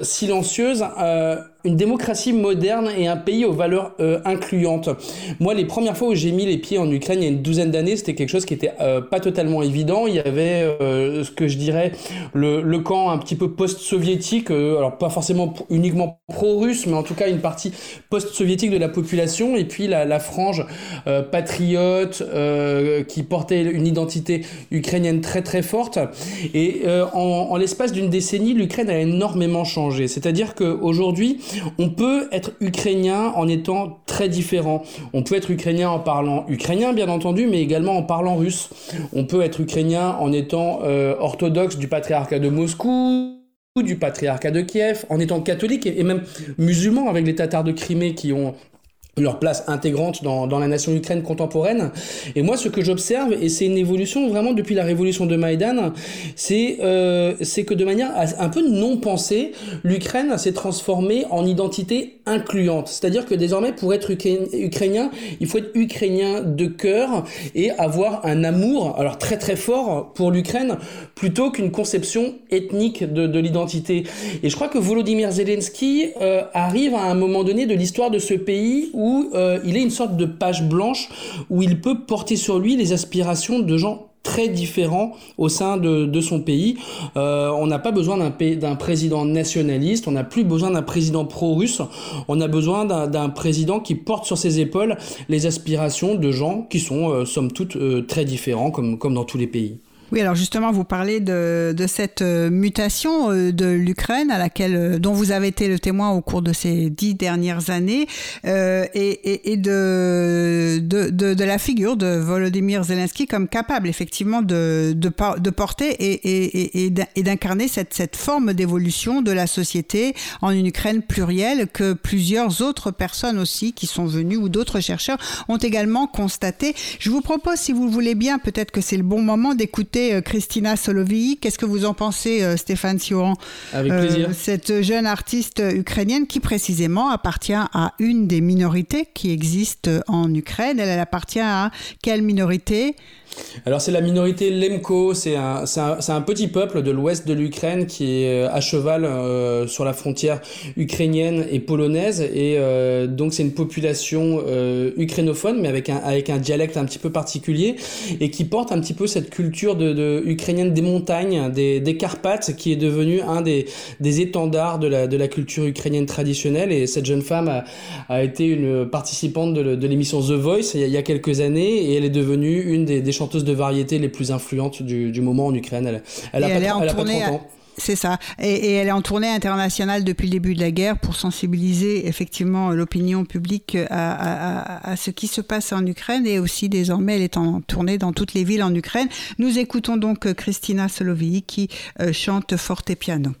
silencieuse, une démocratie moderne et un pays aux valeurs euh, incluantes. Moi, les premières fois où j'ai mis les pieds en Ukraine il y a une douzaine d'années, c'était quelque chose qui était euh, pas totalement évident. Il y avait euh, ce que je dirais le, camp un petit peu post-soviétique, euh, alors pas forcément uniquement pro-russe, mais en tout cas une partie post-soviétique de la population, et puis la, frange patriote qui portait une identité ukrainienne très très forte. Et en l'espace d'une décennie, l'Ukraine a énormément changé. C'est-à-dire qu'aujourd'hui, on peut être ukrainien en étant très différent. On peut être ukrainien en parlant ukrainien, bien entendu, mais également en parlant russe. On peut être ukrainien en étant euh, orthodoxe du patriarcat de Moscou du patriarcat de Kiev, en étant catholique et même musulman avec les Tatars de Crimée qui ont leur place intégrante dans, dans la nation ukraine contemporaine. Et moi, ce que j'observe, et c'est une évolution vraiment depuis la révolution de Maïdan, c'est euh, que de manière un peu non pensée, l'Ukraine s'est transformée en identité incluante. C'est-à-dire que désormais, pour être ukrainien, il faut être ukrainien de cœur et avoir un amour, alors très très fort pour l'Ukraine, plutôt qu'une conception ethnique de, de l'identité. Et je crois que Volodymyr Zelensky euh, arrive à un moment donné de l'histoire de ce pays où où euh, il est une sorte de page blanche où il peut porter sur lui les aspirations de gens très différents au sein de, son pays. Euh, on n'a pas besoin d'un président nationaliste, on n'a plus besoin d'un président pro-russe, on a besoin d'un président qui porte sur ses épaules les aspirations de gens qui sont, euh, somme toute, très différents, comme dans tous les pays. Oui, alors justement, vous parlez de, de cette euh, mutation euh, de l'Ukraine à laquelle euh, dont vous avez été le témoin au cours de ces dix dernières années euh, et, et, et de, de, de, de, la figure de Volodymyr Zelensky comme capable effectivement de, de, porter et, et, et d'incarner cette, cette forme d'évolution de la société en une Ukraine plurielle que plusieurs autres personnes aussi qui sont venues ou d'autres chercheurs ont également constaté. Je vous propose, si vous le voulez bien, peut-être que c'est le bon moment d'écouter écouter Christina Solovii. Qu'est-ce que vous en pensez, Stéphane Sioran Avec plaisir. Euh, cette jeune artiste ukrainienne qui précisément appartient à une des minorités qui existent en Ukraine. Elle, elle appartient à quelle minorité? Alors c'est la minorité Lemko, c'est un, un, un, petit peuple de l'ouest de l'Ukraine qui est à cheval euh, sur la frontière ukrainienne et polonaise. Et euh, donc c'est une population euh, ukrainophone mais avec un, avec un dialecte un petit peu particulier et qui porte un petit peu cette culture de, de ukrainienne des montagnes, des, des Carpates qui est devenu un des, des étendards de la, de la culture ukrainienne traditionnelle. Et cette jeune femme a, a été une participante de, de l'émission The Voice il y, a, il y, a, quelques années et elle est devenue une des, des chanteuses de variété les plus influentes du, du moment en Ukraine. Elle, elle, a, elle, pas, elle a pas 30 ans. C'est ça. Et, et, elle est en tournée internationale depuis le début de la guerre pour sensibiliser effectivement l'opinion publique à, à, à, ce qui se passe en Ukraine et aussi désormais elle est en tournée dans toutes les villes en Ukraine. Nous écoutons donc Christina Solovii qui euh, chante forte et piano.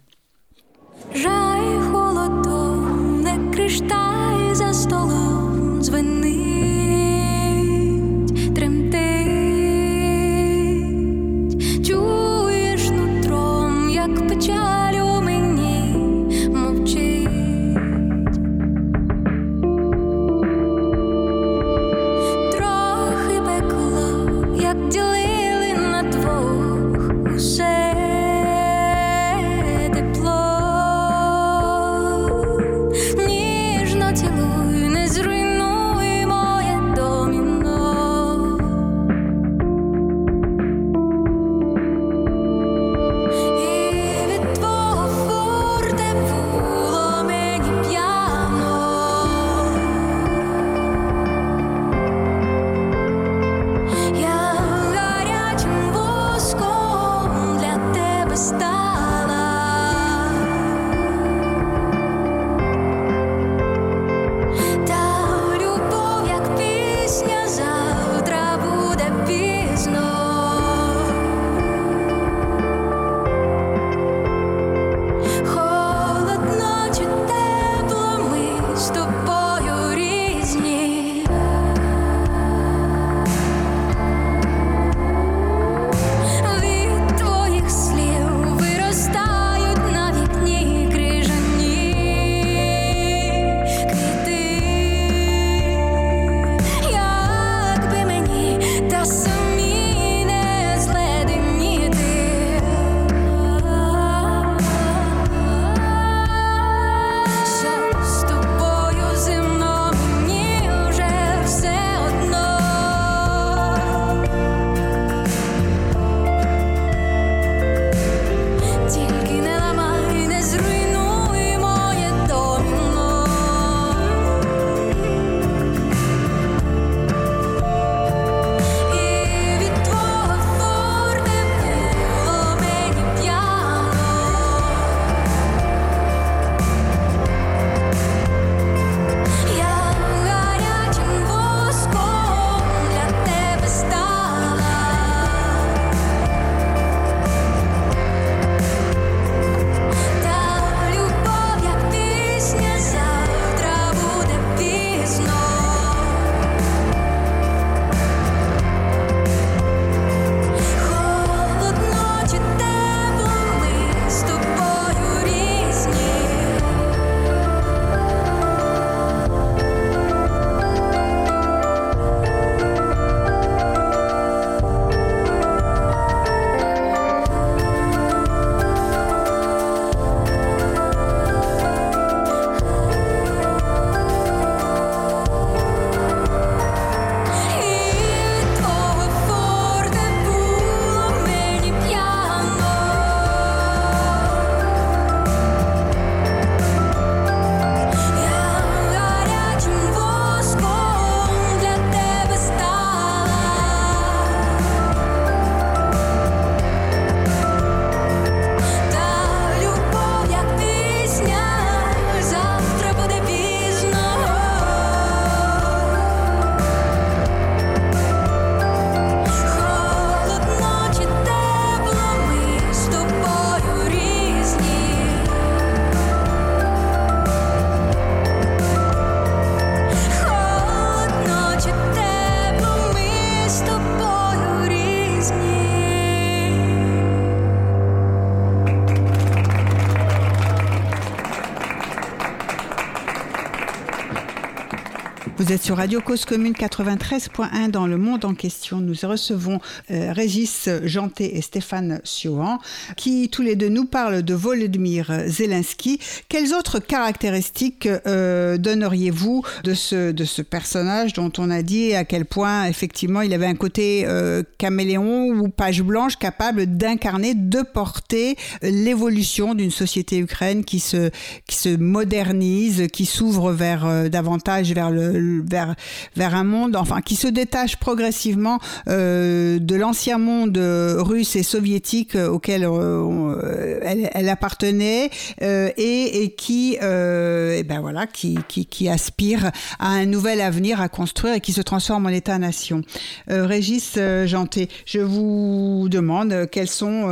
Vous êtes sur Radio Cause Commune 93.1 dans le monde en question. Nous recevons euh, Régis Janté et Stéphane Siohan qui tous les deux nous parlent de Volodymyr Zelensky. Quelles autres caractéristiques euh, donneriez-vous de ce, de ce personnage dont on a dit à quel point effectivement il avait un côté euh, caméléon ou page blanche capable d'incarner, de porter l'évolution d'une société ukraine qui se, qui se modernise, qui s'ouvre vers davantage vers le vers, vers un monde, enfin, qui se détache progressivement euh, de l'ancien monde russe et soviétique euh, auquel euh, elle, appartenait et, qui, et ben voilà, qui, qui, qui, aspire à un nouvel avenir à construire et qui se transforme en État-nation. Régis Janté, je vous demande quels sont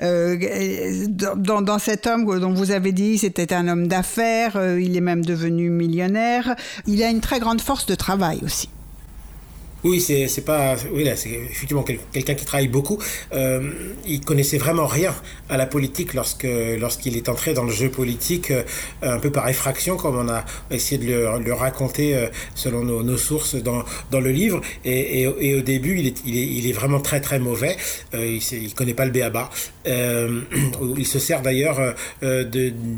dans, dans, cet homme dont vous avez dit c'était un homme d'affaires, il est même devenu millionnaire, il a une très grande force de travail aussi. Oui, c'est pas. Oui, là, c'est effectivement quelqu'un qui travaille beaucoup. Euh, il connaissait vraiment rien à la politique lorsque lorsqu'il est entré dans le jeu politique, euh, un peu par effraction, comme on a essayé de le, raconter euh, selon nos, sources dans, dans le livre. Et, et, au début, il est, il est, vraiment très très mauvais. Euh, il, il connaît pas le béaba. *clears throat* Il se sert d'ailleurs de,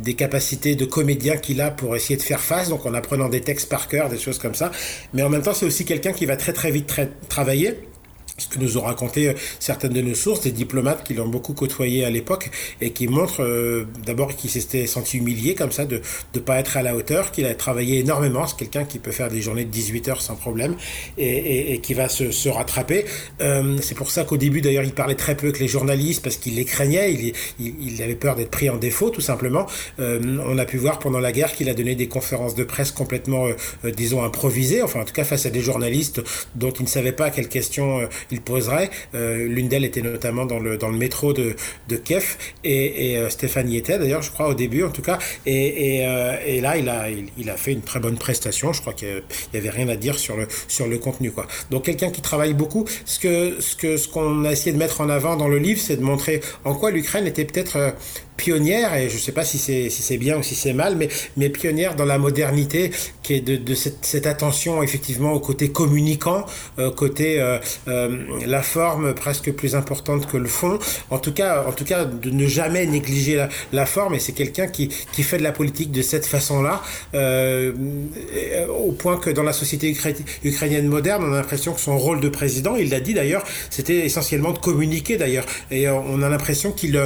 des capacités de comédien qu'il a pour essayer de faire face, donc en apprenant des textes par cœur, des choses comme ça. Mais en même temps, c'est aussi quelqu'un qui va très très vite travailler ce que nous ont raconté euh, certaines de nos sources, des diplomates qui l'ont beaucoup côtoyé à l'époque et qui montrent euh, d'abord qu'il s'était senti humilié comme ça de ne pas être à la hauteur, qu'il a travaillé énormément, c'est quelqu'un qui peut faire des journées de 18 heures sans problème et, et, et qui va se, se rattraper. Euh, c'est pour ça qu'au début d'ailleurs il parlait très peu avec les journalistes parce qu'il les craignait, il, il, il avait peur d'être pris en défaut tout simplement. Euh, on a pu voir pendant la guerre qu'il a donné des conférences de presse complètement, euh, disons, improvisées, enfin en tout cas face à des journalistes dont il ne savait pas quelles questions il poserait. Euh, l'une d'elles était notamment dans le, dans le métro de, de Kiev et, et euh, Stéphane y était d'ailleurs, je crois, au début en tout cas. Et, et, euh, là, il a, il, a fait une très bonne prestation. Je crois qu'il n'y avait rien à dire sur le, sur le contenu. Quoi. Donc quelqu'un qui travaille beaucoup. Ce que ce que ce qu'on a essayé de mettre en avant dans le livre, c'est de montrer en quoi l'Ukraine était peut-être pionnière, et je ne sais pas si c'est si bien ou si c'est mal, mais, mais pionnière dans la modernité, qui est de, de cette, attention effectivement au côté communicant, euh, côté euh, euh, la forme presque plus importante que le fond. En tout cas, en tout cas, de ne jamais négliger la, la forme, et c'est quelqu'un qui, qui fait de la politique de cette façon-là, euh, au point que dans la société ukrainienne moderne, on a l'impression que son rôle de président, il l'a dit d'ailleurs, c'était essentiellement de communiquer d'ailleurs, et on a l'impression qu'il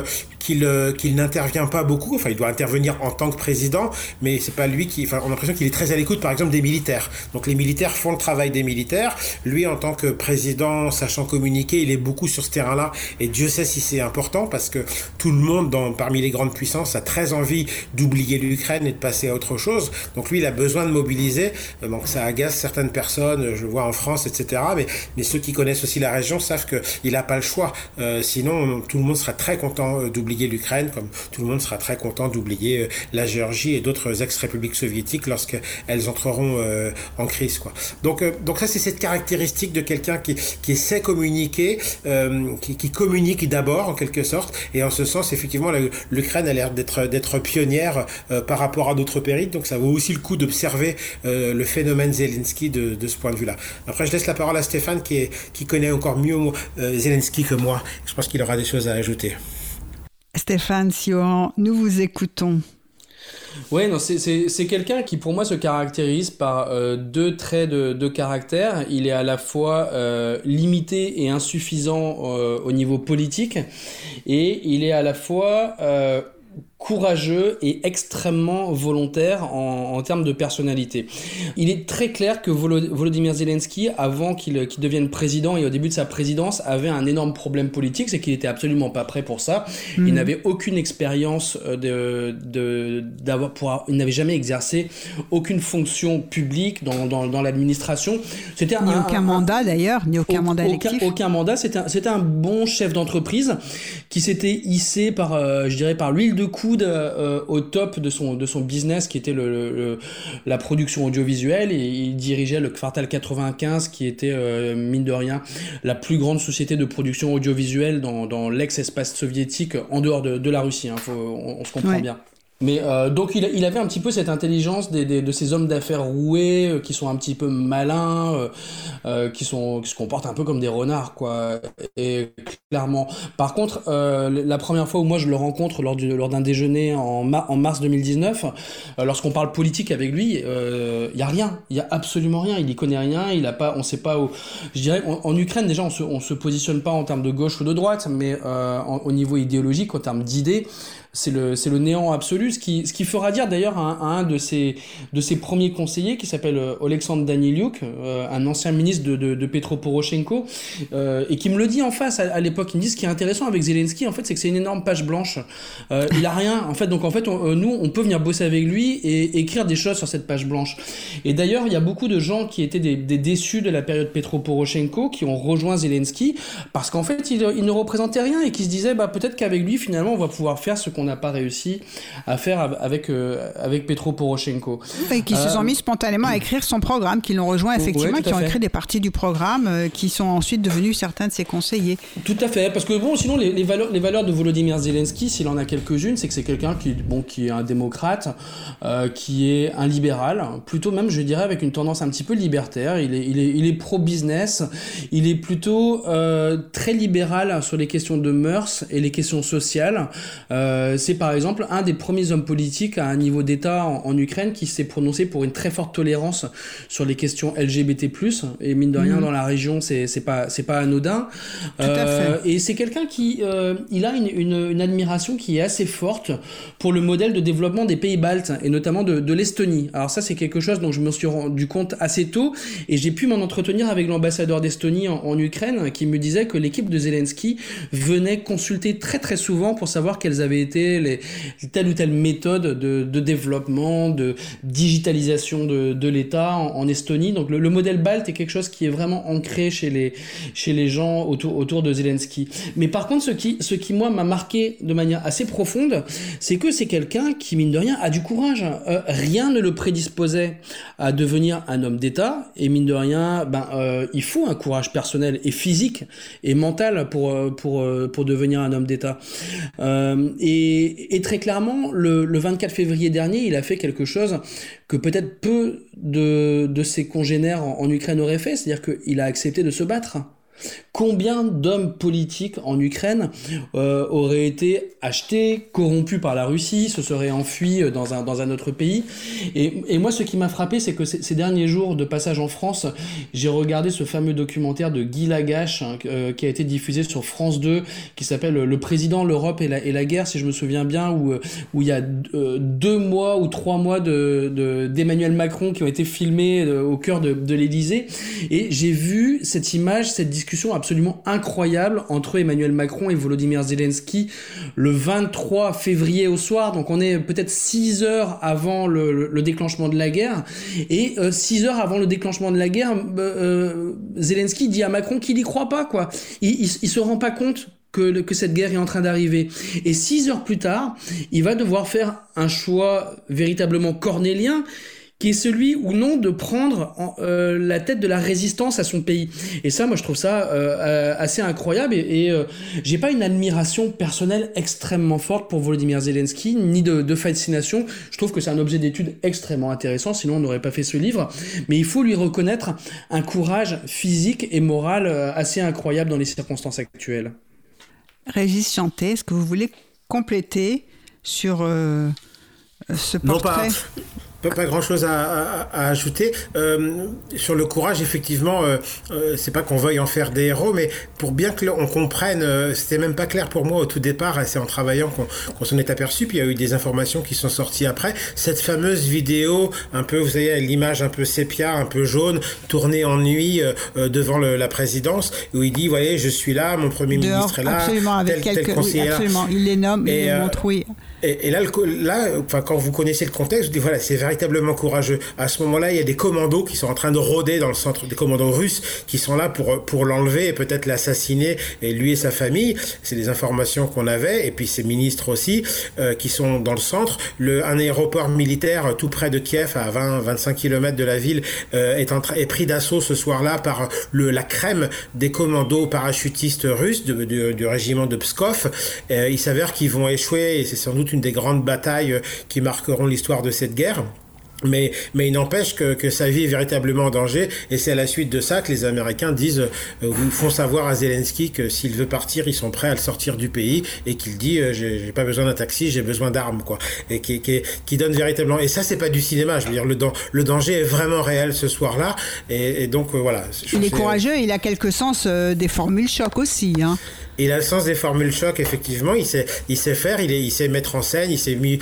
qu'il qu'il n'intervient pas beaucoup. Enfin, il doit intervenir en tant que président, mais c'est pas lui qui. Enfin, on a l'impression qu'il est très à l'écoute, par exemple, des militaires. Donc, les militaires font le travail des militaires. Lui, en tant que président, sachant communiquer, il est beaucoup sur ce terrain-là. Et Dieu sait si c'est important, parce que tout le monde, dans, parmi les grandes puissances, a très envie d'oublier l'Ukraine et de passer à autre chose. Donc, lui, il a besoin de mobiliser. Donc, ça agace certaines personnes, je vois en France, etc. Mais, mais ceux qui connaissent aussi la région savent qu'il n'a pas le choix. Euh, sinon, tout le monde sera très content euh, l'Ukraine, comme tout le monde sera très content d'oublier euh, la Géorgie et d'autres ex-républiques soviétiques lorsqu'elles entreront euh, en crise. Euh, donc ça, c'est cette caractéristique de quelqu'un qui, qui sait communiquer, qui, communique d'abord en quelque sorte, et en ce sens, effectivement, l'Ukraine a l'air d'être pionnière par rapport à d'autres pays, donc ça vaut aussi le coup d'observer le phénomène Zelensky de, ce point de vue-là. Après, je laisse la parole à Stéphane qui connaît encore mieux Zelensky que moi. Je pense qu'il aura des choses à ajouter. Stéphane Siohan, nous vous écoutons. Oui, non, c'est quelqu'un qui pour moi se caractérise par euh, deux traits de, de, caractère. Il est à la fois euh, limité et insuffisant euh, au niveau politique, et il est à la fois courageux et extrêmement volontaire en, en, termes de personnalité. Il est très clair que Volodymyr Zelensky, avant qu'il devienne président et au début de sa présidence, avait un énorme problème politique, c'est qu'il était absolument pas prêt pour ça. Mmh. Il n'avait aucune expérience euh, de, d'avoir pour, il n'avait jamais exercé aucune fonction publique dans, dans, dans l'administration. C'était ni un, aucun un, mandat d'ailleurs, ni aucun mandat électif. Aucun, aucun mandat. C'était un, bon chef d'entreprise qui s'était hissé par, euh, je dirais, par l'huile de coude euh, au top de son, de son business qui était le, le, la production audiovisuelle et il dirigeait le Quartal 95 qui était euh, mine de rien la plus grande société de production audiovisuelle dans, dans l'ex-espace soviétique en dehors de, de la Russie, hein, faut, on, on, se comprend ouais. bien. Mais euh, donc il, avait un petit peu cette intelligence des, de ces hommes d'affaires roués euh, qui sont un petit peu malins, euh, qui sont qui se comportent un peu comme des renards quoi. Et clairement. Par contre, la première fois où moi je le rencontre lors lors d'un déjeuner en, mars 2019, lorsqu'on parle politique avec lui, il y a rien, il y a absolument rien. Il y connaît rien, il a pas, on sait pas où. Je dirais en, en Ukraine déjà on se on se positionne pas en termes de gauche ou de droite, mais au niveau idéologique, en termes d'idées c'est le, le néant absolu, ce qui, ce qui fera dire d'ailleurs à, un de ses, de ses premiers conseillers qui s'appelle Alexandre euh, Daniliuk, euh, un ancien ministre de, de, Petro Poroshenko, euh, et qui me le dit en face à, l'époque. Il me dit ce qui est intéressant avec Zelensky, en fait, c'est que c'est une énorme page blanche. Euh, il a rien, en fait. Donc en fait, nous, on peut venir bosser avec lui et écrire des choses sur cette page blanche. Et d'ailleurs, il y a beaucoup de gens qui étaient des, des déçus de la période Petro Poroshenko qui ont rejoint Zelensky parce qu'en fait, il, il, ne représentait rien et qui se disaient, bah peut-être qu'avec lui, finalement, on va pouvoir faire ce qu'on n'a pas réussi à faire avec, euh, avec Petro Poroshenko. Et qui se sont mis spontanément à écrire son programme, qui l'ont rejoint effectivement, ouais, qui ont écrit des parties du programme, euh, qui sont ensuite devenus certains de ses conseillers. Tout à fait, parce que bon, sinon les, les valeurs, les valeurs de Volodymyr Zelensky, s'il en a quelques-unes, c'est que c'est quelqu'un qui, bon, qui est un démocrate, euh, qui est un libéral, plutôt même, je dirais, avec une tendance un petit peu libertaire. Il est, il est, il est pro-business, il est plutôt euh, très libéral sur les questions de mœurs et les questions sociales. Euh, c'est par exemple un des premiers hommes politiques à un niveau d'État en, en, Ukraine qui s'est prononcé pour une très forte tolérance sur les questions LGBT+. Et mine de rien, mmh. dans la région, c'est c'est pas c'est pas anodin. Euh, et c'est quelqu'un qui euh, il a une, une, une, admiration qui est assez forte pour le modèle de développement des pays baltes et notamment de, de l'Estonie. Alors ça, c'est quelque chose dont je me suis rendu compte assez tôt et j'ai pu m'en entretenir avec l'ambassadeur d'Estonie en, en Ukraine qui me disait que l'équipe de Zelensky venait consulter très très souvent pour savoir quelles avaient été telle ou telle méthode de, développement, de digitalisation de, l'État en, Estonie. Donc le, le, modèle balte est quelque chose qui est vraiment ancré chez les, chez les gens autour, autour de Zelensky. Mais par contre, ce qui, ce qui moi m'a marqué de manière assez profonde, c'est que c'est quelqu'un qui, mine de rien, a du courage. Euh, rien ne le prédisposait à devenir un homme d'État. Et mine de rien, ben, euh, il faut un courage personnel et physique et mental pour, euh, pour, pour devenir un homme d'État. Et, et, très clairement, le, le, 24 février dernier, il a fait quelque chose que peut-être peu de, ses congénères en Ukraine auraient fait, c'est-à-dire qu'il a accepté de se battre. Combien d'hommes politiques en Ukraine euh, auraient été achetés, corrompus par la Russie, se seraient enfuis dans un, dans un autre pays? Et, et moi, ce qui m'a frappé, c'est que ces derniers jours de passage en France, j'ai regardé ce fameux documentaire de Guy Lagache hein, euh, qui a été diffusé sur France 2, qui s'appelle Le Président, l'Europe et la, et la guerre, si je me souviens bien, où, où il y a euh, deux mois ou trois mois d'Emmanuel de, de, Macron qui ont été filmés euh, au cœur de, de l'Élysée. Et j'ai vu cette image, cette discussion absolument incroyable entre Emmanuel Macron et Volodymyr Zelensky le 23 février au soir. Donc on est peut-être 6 heures avant le, le, déclenchement de la guerre. Et euh, 6 heures avant le déclenchement de la guerre, euh, Zelensky dit à Macron qu'il y croit pas, quoi. Il, il, il se rend pas compte que, que, cette guerre est en train d'arriver. Et six heures plus tard, il va devoir faire un choix véritablement cornélien qui est celui ou non de prendre en, euh, la tête de la résistance à son pays. Et ça, moi, je trouve ça euh, assez incroyable. Et, et euh, j'ai pas une admiration personnelle extrêmement forte pour Volodymyr Zelensky, ni de, de fascination. Je trouve que c'est un objet d'étude extrêmement intéressant, sinon on n'aurait pas fait ce livre. Mais il faut lui reconnaître un courage physique et moral euh, assez incroyable dans les circonstances actuelles. Régis Chanté, est-ce que vous voulez compléter sur euh, ce portrait non, pas pas, grand chose à, à, à ajouter. Euh, sur le courage, effectivement, euh, euh, c'est pas qu'on veuille en faire des héros, mais pour bien que l'on comprenne, euh, c'était même pas clair pour moi au tout départ, c'est en travaillant qu'on s'en est aperçu, puis il y a eu des informations qui sont sorties après. Cette fameuse vidéo, un peu, vous savez, l'image un peu sépia, un peu jaune, tournée en nuit euh, devant le, la présidence, où il dit, voyez, je suis là, mon premier Dehors, ministre est là, absolument, avec tel, quelques, tel conseiller oui, absolument. Il les nomme, il les montre, oui. Et, et, là, le, là enfin, quand vous connaissez le contexte, vous dites, voilà, c'est véritablement courageux. À ce moment-là, il y a des commandos qui sont en train de rôder dans le centre, des commandos russes qui sont là pour, pour l'enlever et peut-être l'assassiner, et lui et sa famille. C'est des informations qu'on avait, et puis ses ministres aussi, euh, qui sont dans le centre. Le, un aéroport militaire tout près de Kiev, à 20-25 km de la ville, euh, est, en est pris d'assaut ce soir-là par le, la crème des commandos parachutistes russes de, du régiment de Pskov. Euh, il s'avère qu'ils vont échouer, et c'est sans doute une des grandes batailles qui marqueront l'histoire de cette guerre. Mais, mais il n'empêche que, que, sa vie est véritablement en danger et c'est à la suite de ça que les Américains disent, euh, font savoir à Zelensky que s'il veut partir, ils sont prêts à le sortir du pays et qu'il dit euh, j'ai pas besoin d'un taxi, j'ai besoin d'armes quoi. Et qui, qui, qui, donne véritablement et ça c'est pas du cinéma, je veux dire le, le danger est vraiment réel ce soir-là et, et, donc euh, voilà. Il est courageux, il a quelque sens euh, des formules choc aussi. Hein. Il a le sens des formules choc, effectivement. Il sait, il sait faire, il, il sait mettre en scène, il s'est mis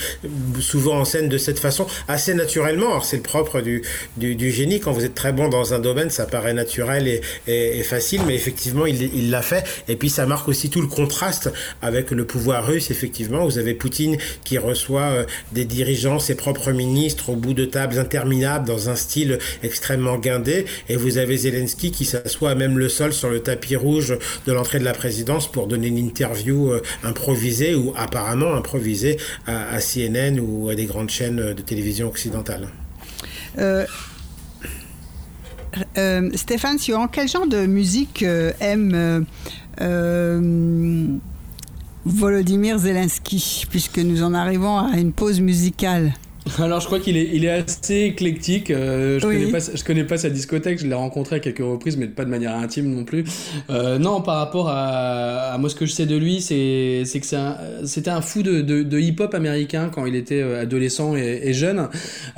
souvent en scène de cette façon, assez naturellement. Alors, c'est le propre du, du, génie. Quand vous êtes très bon dans un domaine, ça paraît naturel et, facile, mais effectivement, il l'a fait. Et puis, ça marque aussi tout le contraste avec le pouvoir russe, effectivement. Vous avez Poutine qui reçoit euh, des dirigeants, ses propres ministres, au bout de tables interminables, dans un style extrêmement guindé. Et vous avez Zelensky qui s'assoit même le sol sur le tapis rouge de l'entrée de la présidence pour donner une interview euh, improvisée ou apparemment improvisée à, CNN ou à des grandes chaînes de télévision occidentales. Euh, euh, Stéphane Sion, quel genre de musique euh, aime Volodymyr Zelensky, puisque nous en arrivons à une pause musicale? *laughs* alors je crois qu'il est, il est assez éclectique. Euh, je, oui. connais pas, je connais pas sa discothèque. Je l'ai rencontré à quelques reprises, mais pas de manière intime non plus. Euh, non, par rapport à, à, moi, ce que je sais de lui, c'est, c'est que c'est un, c'était un fou de, de, de, hip-hop américain quand il était euh, adolescent et, et jeune.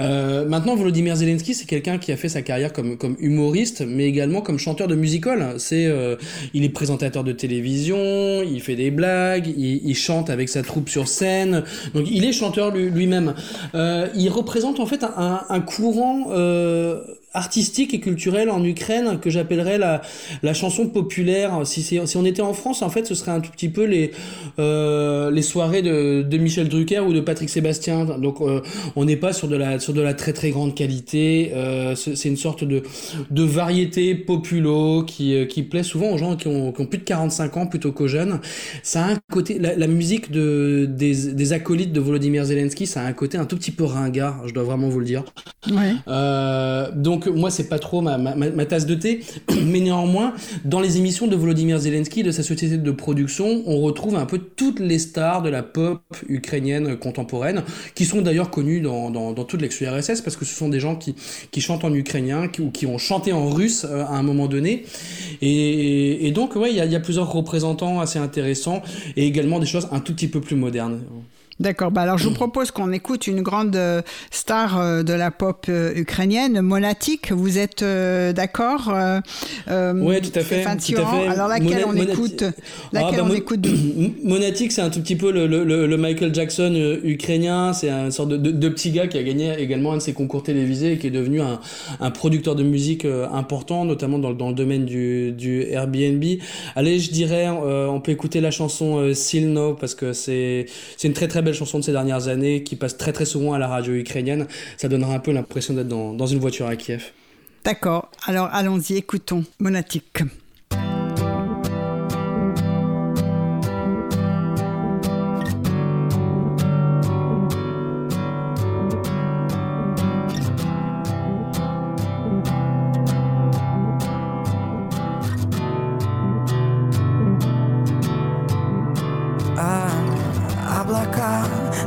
Euh, maintenant, Volodymyr Zelensky, c'est quelqu'un qui a fait sa carrière comme, comme humoriste, mais également comme chanteur de musical. C'est, euh, il est présentateur de télévision, il fait des blagues, il, il, chante avec sa troupe sur scène. Donc, il est chanteur lui, lui-même. Euh, il représente en fait un, un courant euh, artistique et culturelle en Ukraine que j'appellerais la, la chanson populaire. Si, si on était en France, en fait, ce serait un tout petit peu les, euh, les soirées de, de Michel Drucker ou de Patrick Sébastien. Donc, euh, on n'est pas sur de, la, sur de la très très grande qualité. Euh, c'est une sorte de, de variété populo qui, qui plaît souvent aux gens qui ont, qui ont plus de 45 ans plutôt qu'aux jeunes. Ça a un côté, la, la musique de, des, des acolytes de Volodymyr Zelensky, ça a un côté un tout petit peu ringard, je dois vraiment vous le dire. Ouais. Euh, moi c'est pas trop ma, tasse de thé, *clears throat* mais néanmoins dans les émissions de Volodymyr Zelensky, de sa société de production, on retrouve un peu toutes les stars de la pop ukrainienne contemporaine, qui sont d'ailleurs connues dans, toute l'ex-URSS parce que ce sont des gens qui, chantent en ukrainien ou qui ont chanté en russe euh, à un moment donné. Et, donc ouais, il y a plusieurs représentants assez intéressants et également des choses un tout petit peu plus modernes. D'accord. Bah alors, je vous *clears throat* propose qu'on écoute une grande euh, star euh, de la pop euh, ukrainienne, Monatik. Vous êtes d'accord Oui, tout à fait. Tout à fait. Alors, laquelle on écoute Laquelle ah, bah, on écoute de... *clears throat* Monatik, c'est un tout petit peu le, le, le Michael Jackson ukrainien. C'est un sorte de, de, de, petit gars qui a gagné également un de ses concours télévisés et qui est devenu un, un producteur de musique important, notamment dans, dans le domaine du, du Airbnb. Allez, je dirais, on peut écouter la chanson Still No parce que c'est une très très belle chanson de ces dernières années qui passe très très souvent à la radio ukrainienne. Ça donnera un peu l'impression d'être dans, dans une voiture à Kiev. D'accord, alors allons-y, écoutons Monatique.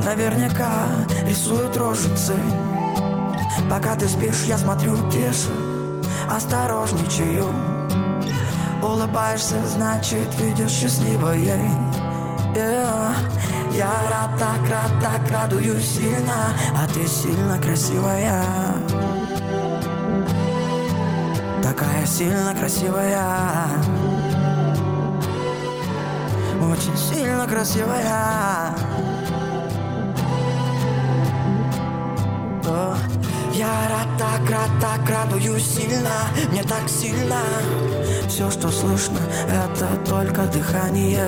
Наверняка рисуют рожицы. Пока ты спишь, я смотрю тише, осторожничаю. Улыбаешься, значит, видишь счастливое yeah. Я рад, так рад, так радуюсь сильно А ты сильно красивая. Такая сильно красивая. Очень сильно красивая Я рад, так рад, так радуюсь сильно Мне так сильно. Все, что слышно, это только дыхание.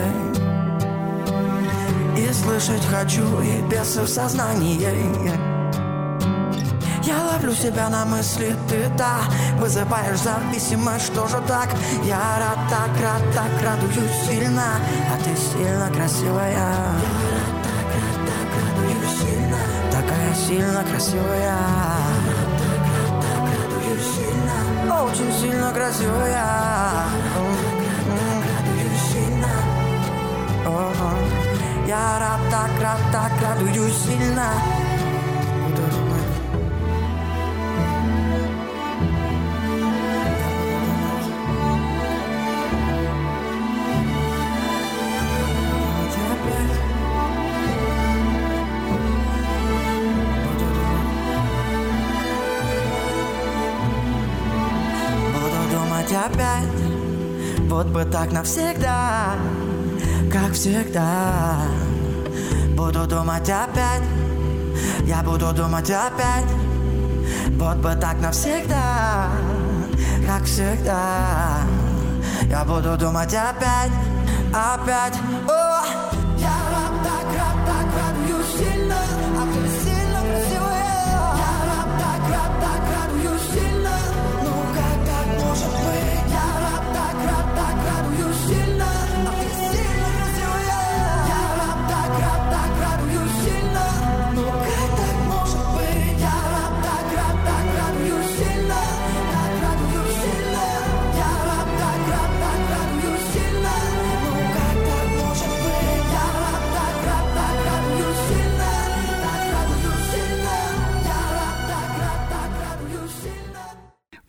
И слышать хочу и без в сознании. Я ловлю себя на мысли, ты да Вызываешь зависимость, что же так? Я рад, так рад, так радуюсь сильно А ты сильно красивая. Я рад, так рад, так радуюсь сильно Такая сильно красивая очень сильно красивая Сильно Я рад, так рад, так радуюсь сильно Вот бы так навсегда Как всегда. Буду думать опять Я буду думать опять. Вот бы так навсегда Как всегда. Я буду думать опять Опять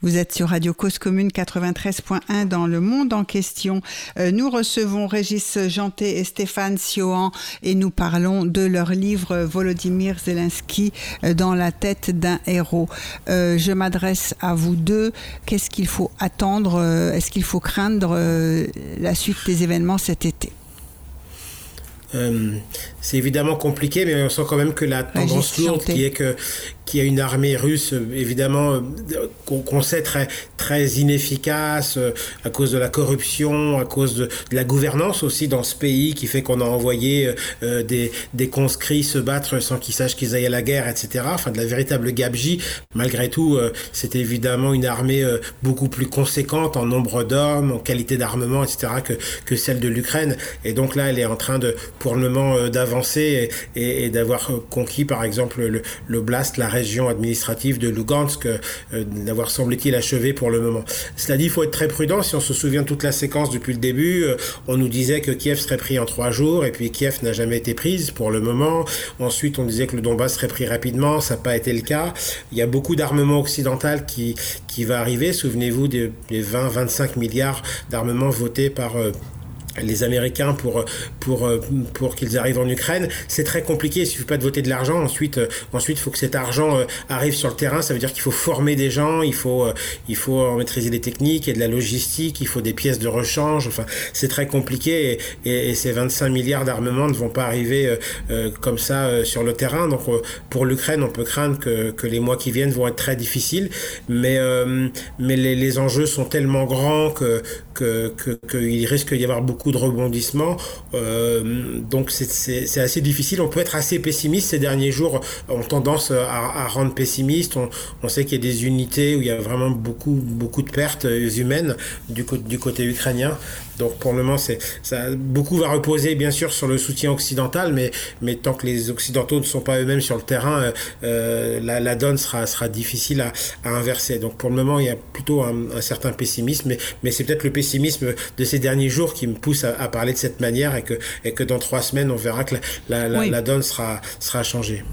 Vous êtes sur Radio Cause Commune 93.1 dans le monde en question. Euh, nous recevons Régis Janté et Stéphane Siohan et nous parlons de leur livre Volodymyr Zelensky euh, dans la tête d'un héros. Euh, je m'adresse à vous deux. Qu'est-ce qu'il faut attendre Est-ce qu'il faut craindre la suite des événements cet été? C'est évidemment compliqué, mais on sent quand même que la tendance lourde Chanté. qui est que qu'il y a une armée russe, évidemment, qu'on sait très, très inefficace euh, à cause de la corruption, à cause de, de la gouvernance aussi dans ce pays, qui fait qu'on a envoyé euh, euh, des, des conscrits se battre sans qu'ils sachent qu'ils aillent à la guerre, etc. Enfin, de la véritable gabegie. Malgré tout, euh, c'est évidemment une armée euh, beaucoup plus conséquente en nombre d'hommes, en qualité d'armement, etc., que, que celle de l'Ukraine. Et donc là, elle est en train de, pour le moment, euh, et, d'avoir conquis, par exemple, le, l'oblast, la région administrative de Lugansk, euh, d'avoir semble-t-il achevé pour le moment. Cela dit, il faut être très prudent. Si on se souvient de toute la séquence depuis le début, euh, on nous disait que Kiev serait pris en trois jours, et puis Kiev n'a jamais été prise pour le moment. Ensuite, on disait que le Donbass serait pris rapidement, ça n'a pas été le cas. Il y a beaucoup d'armement occidental qui, qui va arriver. Souvenez-vous des, des 20-25 milliards d'armements votés par... euh, les Américains pour pour pour qu'ils arrivent en Ukraine, c'est très compliqué. Il suffit pas de voter de l'argent. Ensuite, euh, ensuite, il faut que cet argent euh, arrive sur le terrain. Ça veut dire qu'il faut former des gens, il faut euh, il faut en maîtriser les techniques et de la logistique. Il faut des pièces de rechange. Enfin, c'est très compliqué. Et, et, et ces 25 milliards d'armements ne vont pas arriver euh, euh, comme ça euh, sur le terrain. Donc, pour l'Ukraine, on peut craindre que que les mois qui viennent vont être très difficiles. Mais mais les, les enjeux sont tellement grands que que que- qu'il risque d'y avoir beaucoup de rebondissements. Euh, donc c'est- assez difficile. On peut être assez pessimiste. Ces derniers jours ont tendance à, rendre pessimiste. On, on sait qu'il y a des unités où il y a vraiment beaucoup beaucoup de pertes humaines du côté ukrainien. Donc pour le moment, c'est ça. Beaucoup va reposer bien sûr sur le soutien occidental, mais mais tant que les occidentaux ne sont pas eux-mêmes sur le terrain, euh, euh, la, la donne sera sera difficile à, à inverser. Donc pour le moment, il y a plutôt un, un certain pessimisme, mais mais c'est peut-être le pessimisme de ces derniers jours qui me pousse à, à parler de cette manière et que et que dans trois semaines, on verra que la la, la, Oui. la donne sera sera changée.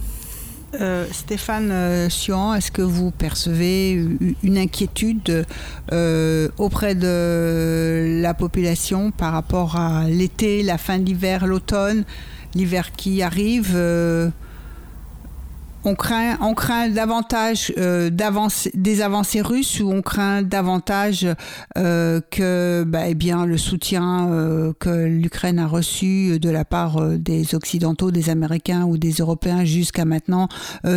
Euh, Stéphane euh, Sion, est-ce que vous percevez une inquiétude euh, auprès de la population par rapport à l'été, la fin de l'hiver, l'automne, l'hiver qui arrive on craint, on craint davantage euh, des avancées russes ou on craint davantage euh, que bah, eh bien, le soutien euh, que l'Ukraine a reçu de la part des Occidentaux, des Américains ou des Européens jusqu'à maintenant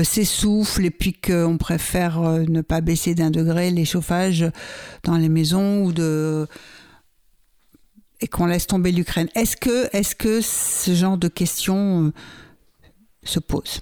s'essouffle et puis qu'on préfère ne pas baisser d'un degré les chauffages dans les maisons ou de et qu'on laisse tomber l'Ukraine. Est-ce que, est-ce que ce genre de questions se pose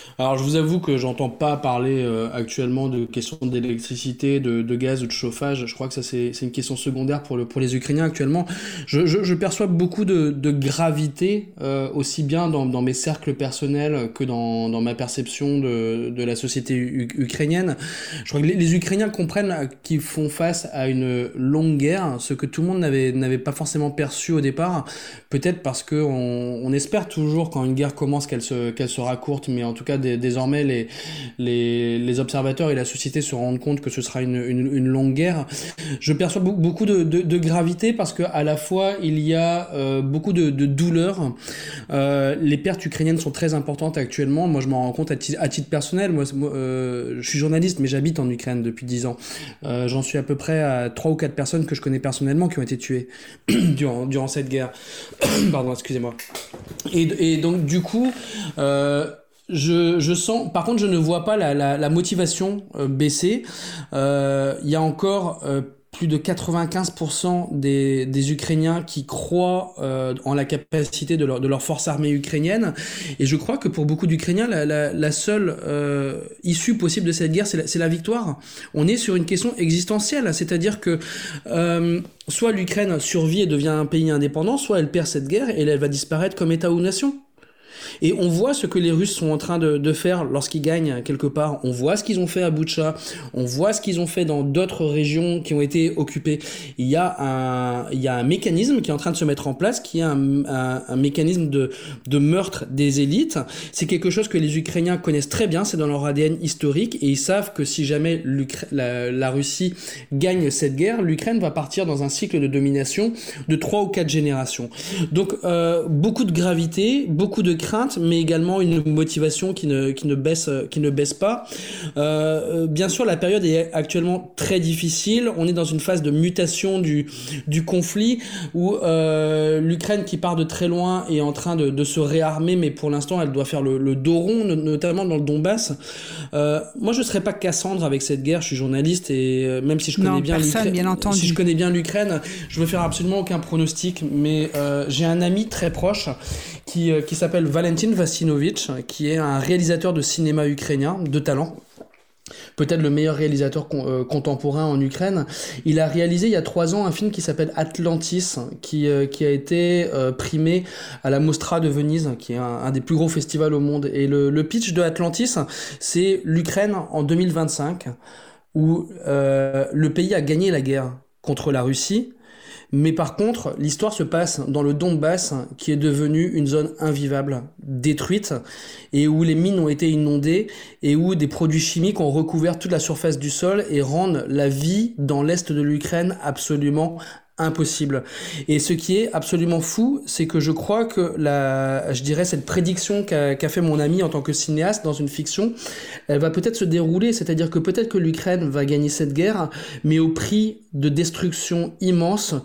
Alors je vous avoue que j'entends pas parler euh, actuellement de questions d'électricité, de, gaz ou de chauffage. Je crois que ça c'est une question secondaire pour, le, pour les Ukrainiens actuellement. Je, perçois beaucoup de, gravité, euh, aussi bien dans, mes cercles personnels que dans, ma perception de, la société ukrainienne. Je crois que les, Ukrainiens comprennent qu'ils font face à une longue guerre, ce que tout le monde n'avait pas forcément perçu au départ. Peut-être parce que on, on, espère toujours quand une guerre commence qu'elle qu'elle sera courte, mais en tout cas désormais les, observateurs et la société se rendent compte que ce sera une, longue guerre. Je perçois beaucoup de, gravité parce que à la fois il y a euh, beaucoup de, de douleur. Euh, les pertes ukrainiennes sont très importantes actuellement. Moi, je m'en rends compte à, titre personnel. Moi, euh, je suis journaliste, mais j'habite en Ukraine depuis 10 ans. J'en suis à peu près à trois ou quatre personnes que je connais personnellement qui ont été tuées *clears throat* durant, cette guerre. *clears throat* Pardon, excusez-moi. Et, donc, du coup, je, je, sens, par contre, je ne vois pas la, la, la motivation euh, baisser. Euh, il y a encore euh, plus de 95% des, des, Ukrainiens qui croient euh, en la capacité de leur, de leur force armée ukrainienne. Et je crois que pour beaucoup d'Ukrainiens, la, la, seule euh, issue possible de cette guerre, c'est la, victoire. On est sur une question existentielle, c'est-à-dire que soit l'Ukraine survit et devient un pays indépendant, soit elle perd cette guerre et elle va disparaître comme État ou nation. Et on voit ce que les Russes sont en train de, faire lorsqu'ils gagnent quelque part. On voit ce qu'ils ont fait à Boucha. On voit ce qu'ils ont fait dans d'autres régions qui ont été occupées. Il y, a un, il y a un mécanisme qui est en train de se mettre en place, qui est un, un, mécanisme de, de meurtre des élites. C'est quelque chose que les Ukrainiens connaissent très bien. C'est dans leur ADN historique. Et ils savent que si jamais la, la Russie gagne cette guerre, l'Ukraine va partir dans un cycle de domination de trois ou quatre générations. Donc, euh, beaucoup de gravité, beaucoup de crainte mais également une motivation qui ne, qui ne, baisse, qui ne baisse pas. Euh, bien sûr, la période est actuellement très difficile. On est dans une phase de mutation du, du conflit où euh, l'Ukraine, qui part de très loin, est en train de, de se réarmer, mais pour l'instant, elle doit faire le, le, dos rond, notamment dans le Donbass. Euh, moi, je ne serais pas Cassandre avec cette guerre. Je suis journaliste et euh, même si je connais non, bien l'Ukraine, si je connais bien l'Ukraine, je veux faire absolument aucun pronostic. Mais euh, j'ai un ami très proche qui, qui s'appelle Valentin Vassinovich, qui est un réalisateur de cinéma ukrainien de talent peut-être le meilleur réalisateur euh, contemporain en Ukraine. Il a réalisé il y a trois ans un film qui s'appelle Atlantis, qui, euh, a été euh, primé à la Mostra de Venise, qui est un, un, des plus gros festivals au monde. Et le, le pitch de Atlantis, c'est l'Ukraine en 2025, où le pays a gagné la guerre contre la Russie, mais par contre, l'histoire se passe dans le Donbass, qui est devenu une zone invivable, détruite, et où les mines ont été inondées, et où des produits chimiques ont recouvert toute la surface du sol et rendent la vie dans l'est de l'Ukraine absolument impossible. Et ce qui est absolument fou, c'est que je crois que la, je dirais cette prédiction qu'a qu fait mon ami en tant que cinéaste dans une fiction, elle va peut-être se dérouler, c'est-à-dire que peut-être que l'Ukraine va gagner cette guerre, mais au prix de destruction immense,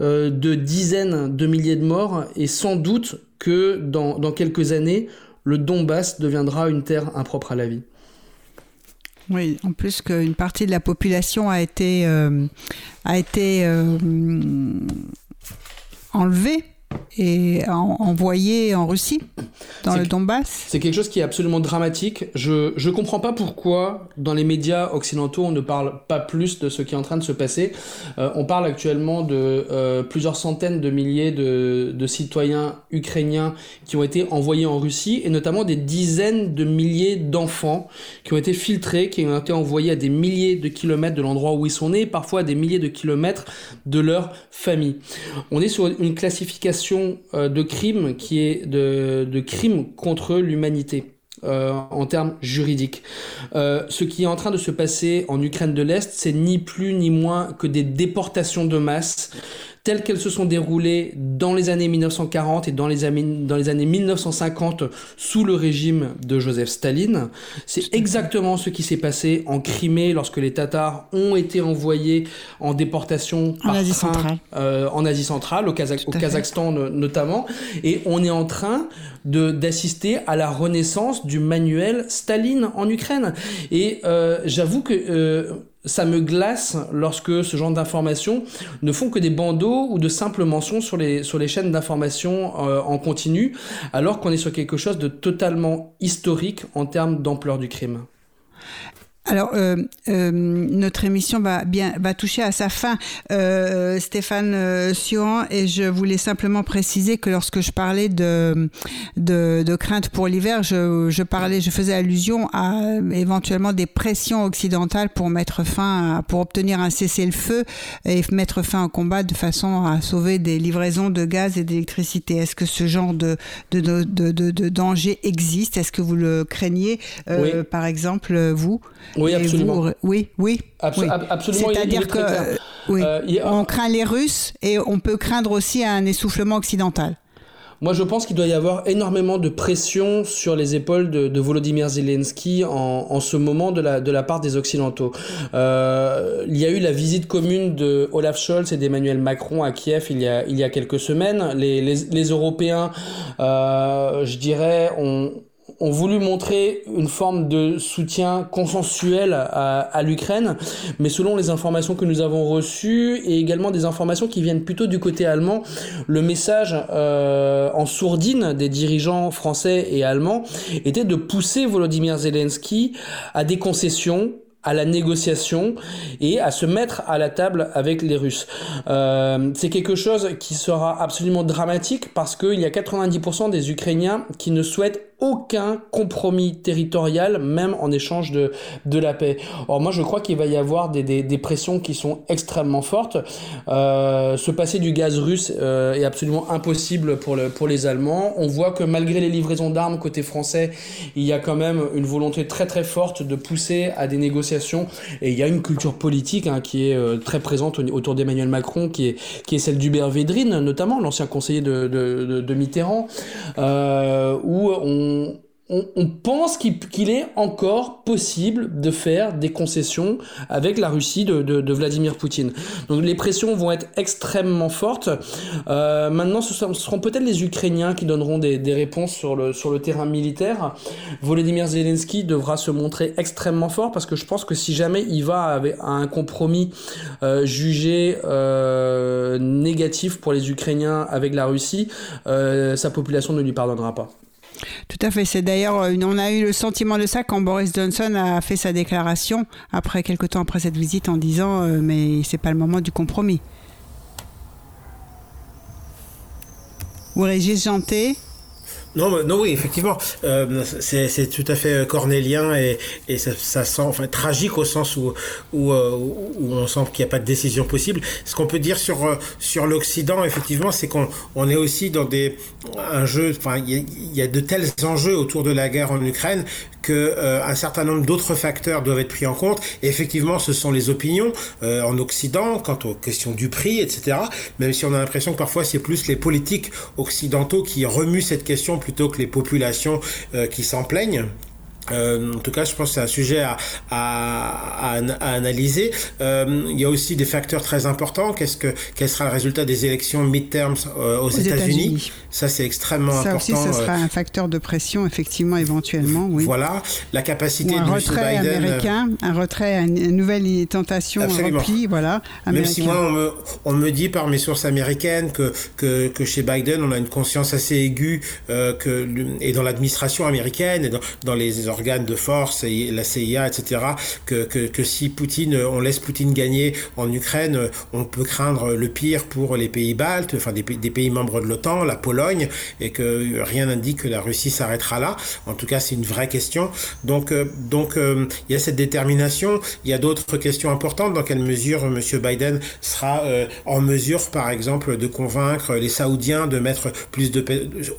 euh, de dizaines de milliers de morts, et sans doute que dans, dans quelques années, le Donbass deviendra une terre impropre à la vie. Oui, en plus qu'une partie de la population a été, euh, a été euh, enlevée et envoyé en Russie, dans le Donbass. C'est quelque chose qui est absolument dramatique. Je je comprends pas pourquoi dans les médias occidentaux on ne parle pas plus de ce qui est en train de se passer. Euh, on parle actuellement de euh, plusieurs centaines de milliers de, de citoyens ukrainiens qui ont été envoyés en Russie et notamment des dizaines de milliers d'enfants qui ont été filtrés, qui ont été envoyés à des milliers de kilomètres de l'endroit où ils sont nés, parfois à des milliers de kilomètres de leur famille. On est sur une classification euh, de crime qui est de, crime contre l'humanité. Euh, en termes juridiques. Euh, ce qui est en train de se passer en Ukraine de l'Est, c'est ni plus ni moins que des déportations de masse telles qu'elles se sont déroulées dans les années 1940 et dans les, années, dans les années 1950 sous le régime de Joseph Staline. C'est exactement ce qui s'est passé en Crimée lorsque les Tatars ont été envoyés en déportation en Asie train, centrale, euh, en Asie centrale, au, Kazakh au Kazakhstan notamment, et on est en train d'assister à la renaissance du manuel Staline en Ukraine. Et euh, j'avoue que euh, ça me glace lorsque ce genre d'informations ne font que des bandeaux ou de simples mentions sur les, sur les chaînes d'information euh, en continu, alors qu'on est sur quelque chose de totalement historique en termes d'ampleur du crime. Alors, euh, euh, notre émission va bien va toucher à sa fin, euh, Stéphane euh, Sion, et je voulais simplement préciser que lorsque je parlais de de, de crainte pour l'hiver, je, je, parlais, je faisais allusion à éventuellement des pressions occidentales pour mettre fin, à, pour obtenir un cessez-le-feu et mettre fin au combat de façon à sauver des livraisons de gaz et d'électricité. Est-ce que ce genre de de, de, de, de danger existe? Est-ce que vous le craignez, oui. par exemple, vous? Oui, absolument. oui, oui. Absolument. C'est-à-dire que oui, euh, on craint les Russes et on peut craindre aussi un essoufflement occidental. Moi, je pense qu'il doit y avoir énormément de pression sur les épaules de, de Volodymyr Zelensky en, en, ce moment de la, de la part des Occidentaux. Euh, il y a eu la visite commune de Olaf Scholz et d'Emmanuel Macron à Kiev il y a, il y a quelques semaines. Les, les, les Européens, euh, je dirais, ont ont voulu montrer une forme de soutien consensuel à, à l'Ukraine, mais selon les informations que nous avons reçues et également des informations qui viennent plutôt du côté allemand, le message euh, en sourdine des dirigeants français et allemands était de pousser Volodymyr Zelensky à des concessions à la négociation et à se mettre à la table avec les Russes. Euh, c'est quelque chose qui sera absolument dramatique parce qu'il y a 90% des Ukrainiens qui ne souhaitent aucun compromis territorial, même en échange de, de la paix. Or, moi, je crois qu'il va y avoir des, des, pressions qui sont extrêmement fortes. Euh, se passer du gaz russe euh, est absolument impossible pour, le, pour les Allemands. On voit que malgré les livraisons d'armes côté français, il y a quand même une volonté très très forte de pousser à des négociations. Et il y a une culture politique hein, qui est euh, très présente autour d'Emmanuel Macron, qui est, qui est celle d'Hubert Védrine, notamment l'ancien conseiller de, de, de, de Mitterrand, euh, où on on, pense qu'il est encore possible de faire des concessions avec la Russie de, Vladimir Poutine. Donc les pressions vont être extrêmement fortes. Euh, maintenant, ce seront, peut-être les Ukrainiens qui donneront des, réponses sur le, terrain militaire. Volodymyr Zelensky devra se montrer extrêmement fort parce que je pense que si jamais il va à un compromis euh, jugé euh, négatif pour les Ukrainiens avec la Russie, sa population ne lui pardonnera pas. Tout à fait. C'est d'ailleurs, euh, on a eu le sentiment de ça quand Boris Johnson a fait sa déclaration après quelque temps après cette visite en disant euh, mais c'est pas le moment du compromis. Ou Régis Janté non, non, oui, effectivement, euh, c'est tout à fait cornélien et, et ça, ça, sent enfin tragique au sens où où, euh, où on sent qu'il n'y a pas de décision possible. Ce qu'on peut dire sur euh, sur l'Occident, effectivement, c'est qu'on on est aussi dans des un jeu. Enfin, il y, a de tels enjeux autour de la guerre en Ukraine que euh, un certain nombre d'autres facteurs doivent être pris en compte. Effectivement, ce sont les opinions euh, en Occident quant aux questions du prix, etc. Même si on a l'impression que parfois c'est plus les politiques occidentaux qui remuent cette question plutôt que les populations euh, qui s'en plaignent. Euh, en tout cas, je pense que c'est un sujet à, à, à, à analyser. Euh, il y a aussi des facteurs très importants. Qu'est-ce que quel sera le résultat des élections midterms euh, aux, aux États-Unis États Ça, c'est extrêmement ça important. Ça aussi, ce sera un facteur de pression, effectivement, éventuellement. Oui. Voilà, la capacité Ou un de retrait. Biden. américain, un retrait, une nouvelle tentation, Absolument. un repli, voilà. Même si moi, on me, on me dit par mes sources américaines que, que, que chez Biden, on a une conscience assez aiguë euh, que, et dans l'administration américaine et dans, dans les organes de force et la CIA, etc., que, que, que si Poutine, on laisse Poutine gagner en Ukraine, on peut craindre le pire pour les pays baltes, enfin des, des pays membres de l'OTAN, la Pologne, et que rien n'indique que la Russie s'arrêtera là. En tout cas, c'est une vraie question. Donc, euh, donc euh, il y a cette détermination. Il y a d'autres questions importantes. Dans quelle mesure M. Biden sera euh, en mesure, par exemple, de convaincre les Saoudiens de mettre plus de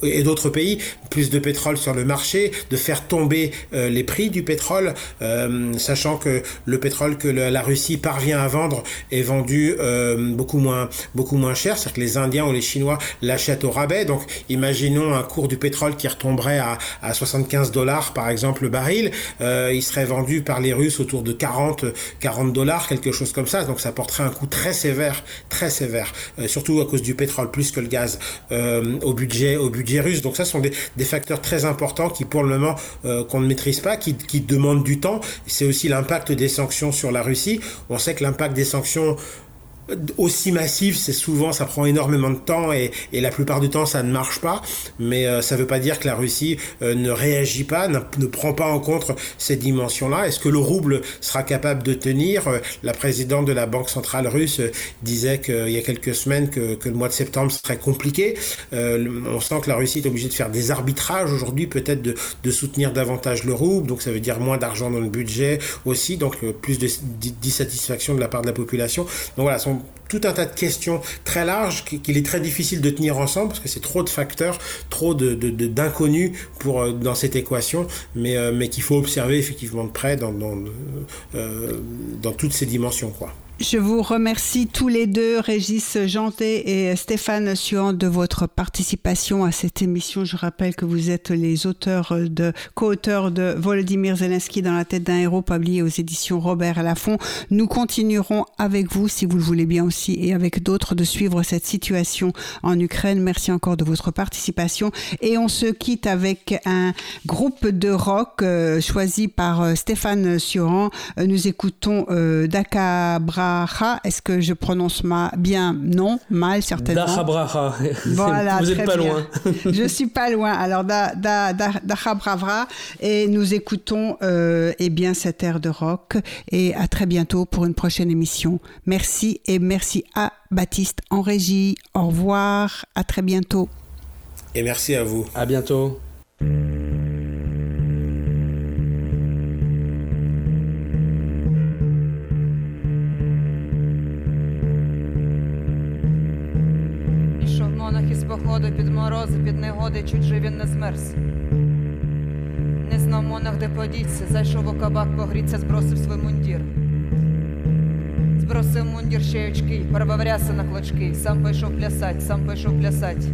et d'autres pays plus de pétrole sur le marché, de faire tomber les prix du pétrole, euh, sachant que le pétrole que la Russie parvient à vendre est vendu euh, beaucoup moins beaucoup moins cher, c'est-à-dire que les Indiens ou les Chinois l'achètent au rabais. Donc, imaginons un cours du pétrole qui retomberait à, à 75 dollars par exemple le baril, euh, il serait vendu par les Russes autour de 40 40 dollars, quelque chose comme ça. Donc, ça porterait un coût très sévère, très sévère, euh, surtout à cause du pétrole plus que le gaz euh, au budget au budget russe. Donc, ça sont des, des facteurs très importants qui pour le moment euh, qu'on ne maîtrise pas, qui, qui demande du temps. C'est aussi l'impact des sanctions sur la Russie. On sait que l'impact des sanctions aussi massif, c'est souvent, ça prend énormément de temps et, et, la plupart du temps, ça ne marche pas. Mais euh, ça ne veut pas dire que la Russie euh, ne réagit pas, ne, ne, prend pas en compte ces dimensions-là. Est-ce que le rouble sera capable de tenir? Euh, La présidente de la Banque centrale russe disait qu'il y a quelques semaines que, que, le mois de septembre serait compliqué. on sent que la Russie est obligée de faire des arbitrages aujourd'hui, peut-être de, de, soutenir davantage le rouble. Donc ça veut dire moins d'argent dans le budget aussi, donc plus de dissatisfaction de la part de la population. Donc voilà, tout un tas de questions très larges qu'il est très difficile de tenir ensemble parce que c'est trop de facteurs, trop de, d'inconnus pour euh, dans cette équation, mais, euh, mais qu'il faut observer effectivement de près dans, dans, euh, dans toutes ces dimensions. Quoi. Je vous remercie tous les deux, Régis Janté et Stéphane Suant, de votre participation à cette émission. Je rappelle que vous êtes les auteurs de, co-auteurs de Volodymyr Zelensky dans la tête d'un héros, publié aux éditions Robert Laffont. Nous continuerons avec vous, si vous le voulez bien aussi, et avec d'autres, de suivre cette situation en Ukraine. Merci encore de votre participation. Et on se quitte avec un groupe de rock euh, choisi par euh, Stéphane Suant. Nous écoutons euh, Daka Est-ce que je prononce ma... bien? Non, mal certainement. Dahabraha. *laughs* Voilà, Vous n'êtes pas loin. *laughs* je suis pas loin. Alors da, da, et nous écoutons euh, eh bien cet air de rock et à très bientôt pour une prochaine émission. Merci et merci à Baptiste en régie. Au revoir, à très bientôt. Et merci à vous. À bientôt. Походи під морози, під негоди, чуть же він не змерз. Не знав монах, де подіться, зайшов у кабак, погріться, збросив свій мундір. Збросив мундір ще й очки, перебаврявся на клочки, сам пішов плясать, сам пішов плясать.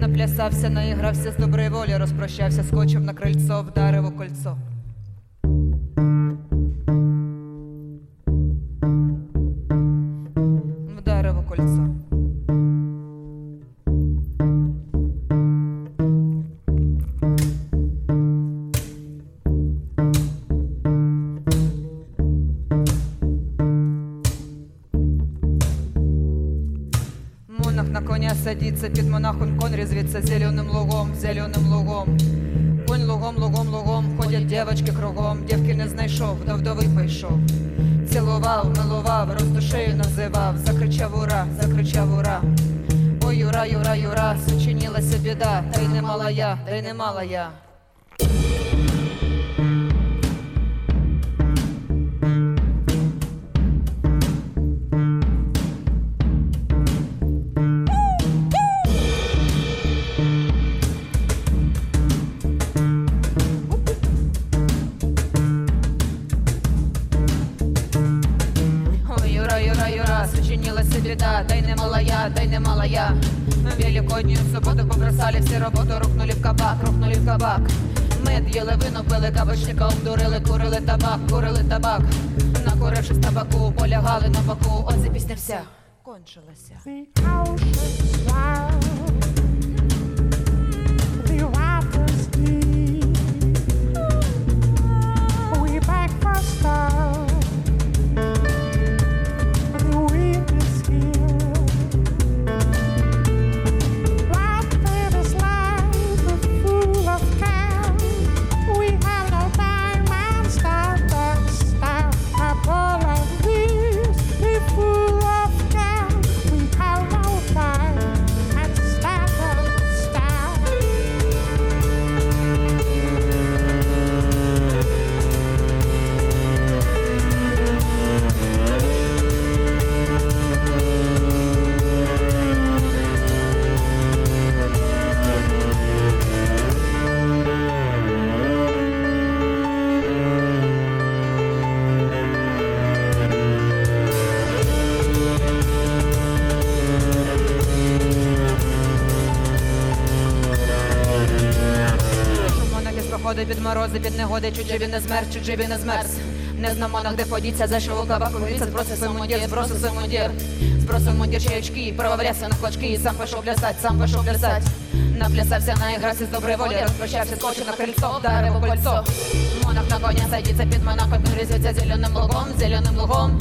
Наплясався, наігрався з доброї волі, розпрощався, скочив на крильцо, вдарив у кольцо. Садится під монахом конь резвится зеленим лугом, зеленим лугом. Конь лугом, лугом, лугом, ходять девочки кругом, дівки не знайшов, до вдови пішов. Цілував, милував, роздушею називав, закричав ура, закричав ура. Ой, юра, юра, юра, сочинілася біда, та й не мала я, та й не мала я. Курили табак, курили табак. Накурившись табаку, полягали на боку. Оце пісня вся кончилася. Ходить під морози, під негоди, чужі він не змерз, чужі він не змерз. Не знамо, де подіться, зайшов у кабак, говориться, збросив мундір, збросив мундір. Збросив мундір чаячки, провалявся на клочки, сам пішов плясать, сам пішов плясать. Наплясався на іграсі з доброї волі, розпрощався, скочив на крильцо, вдарив у кольцо. Монах на коня садиться під монахом, гризеться зеленим лугом, зеленим лугом.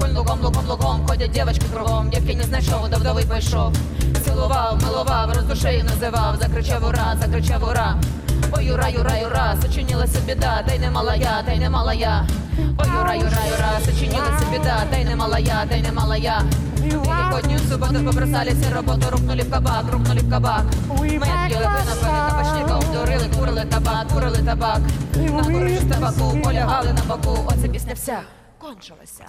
Конь лугом, лугом, лугом, ходять дівочки кругом, дівки не знайшов, до вдови пішов. Цілував, милував, роздушею називав, закричав ура, закричав ура. Юра, юра, юра, сочинилася біда, та й не мала я, та й не мала я. Ой, юра, юра, юра, сочинилася біда, та й не мала я, та й не мала я. Великоднюю субботу побросали все работу, рухнули в кабак, рухнули в кабак. Мы отъели напали табачников, дурили, курили табак, курили табак. Нагорючи з табаку, полягали на боку, оце пісня вся кончилася.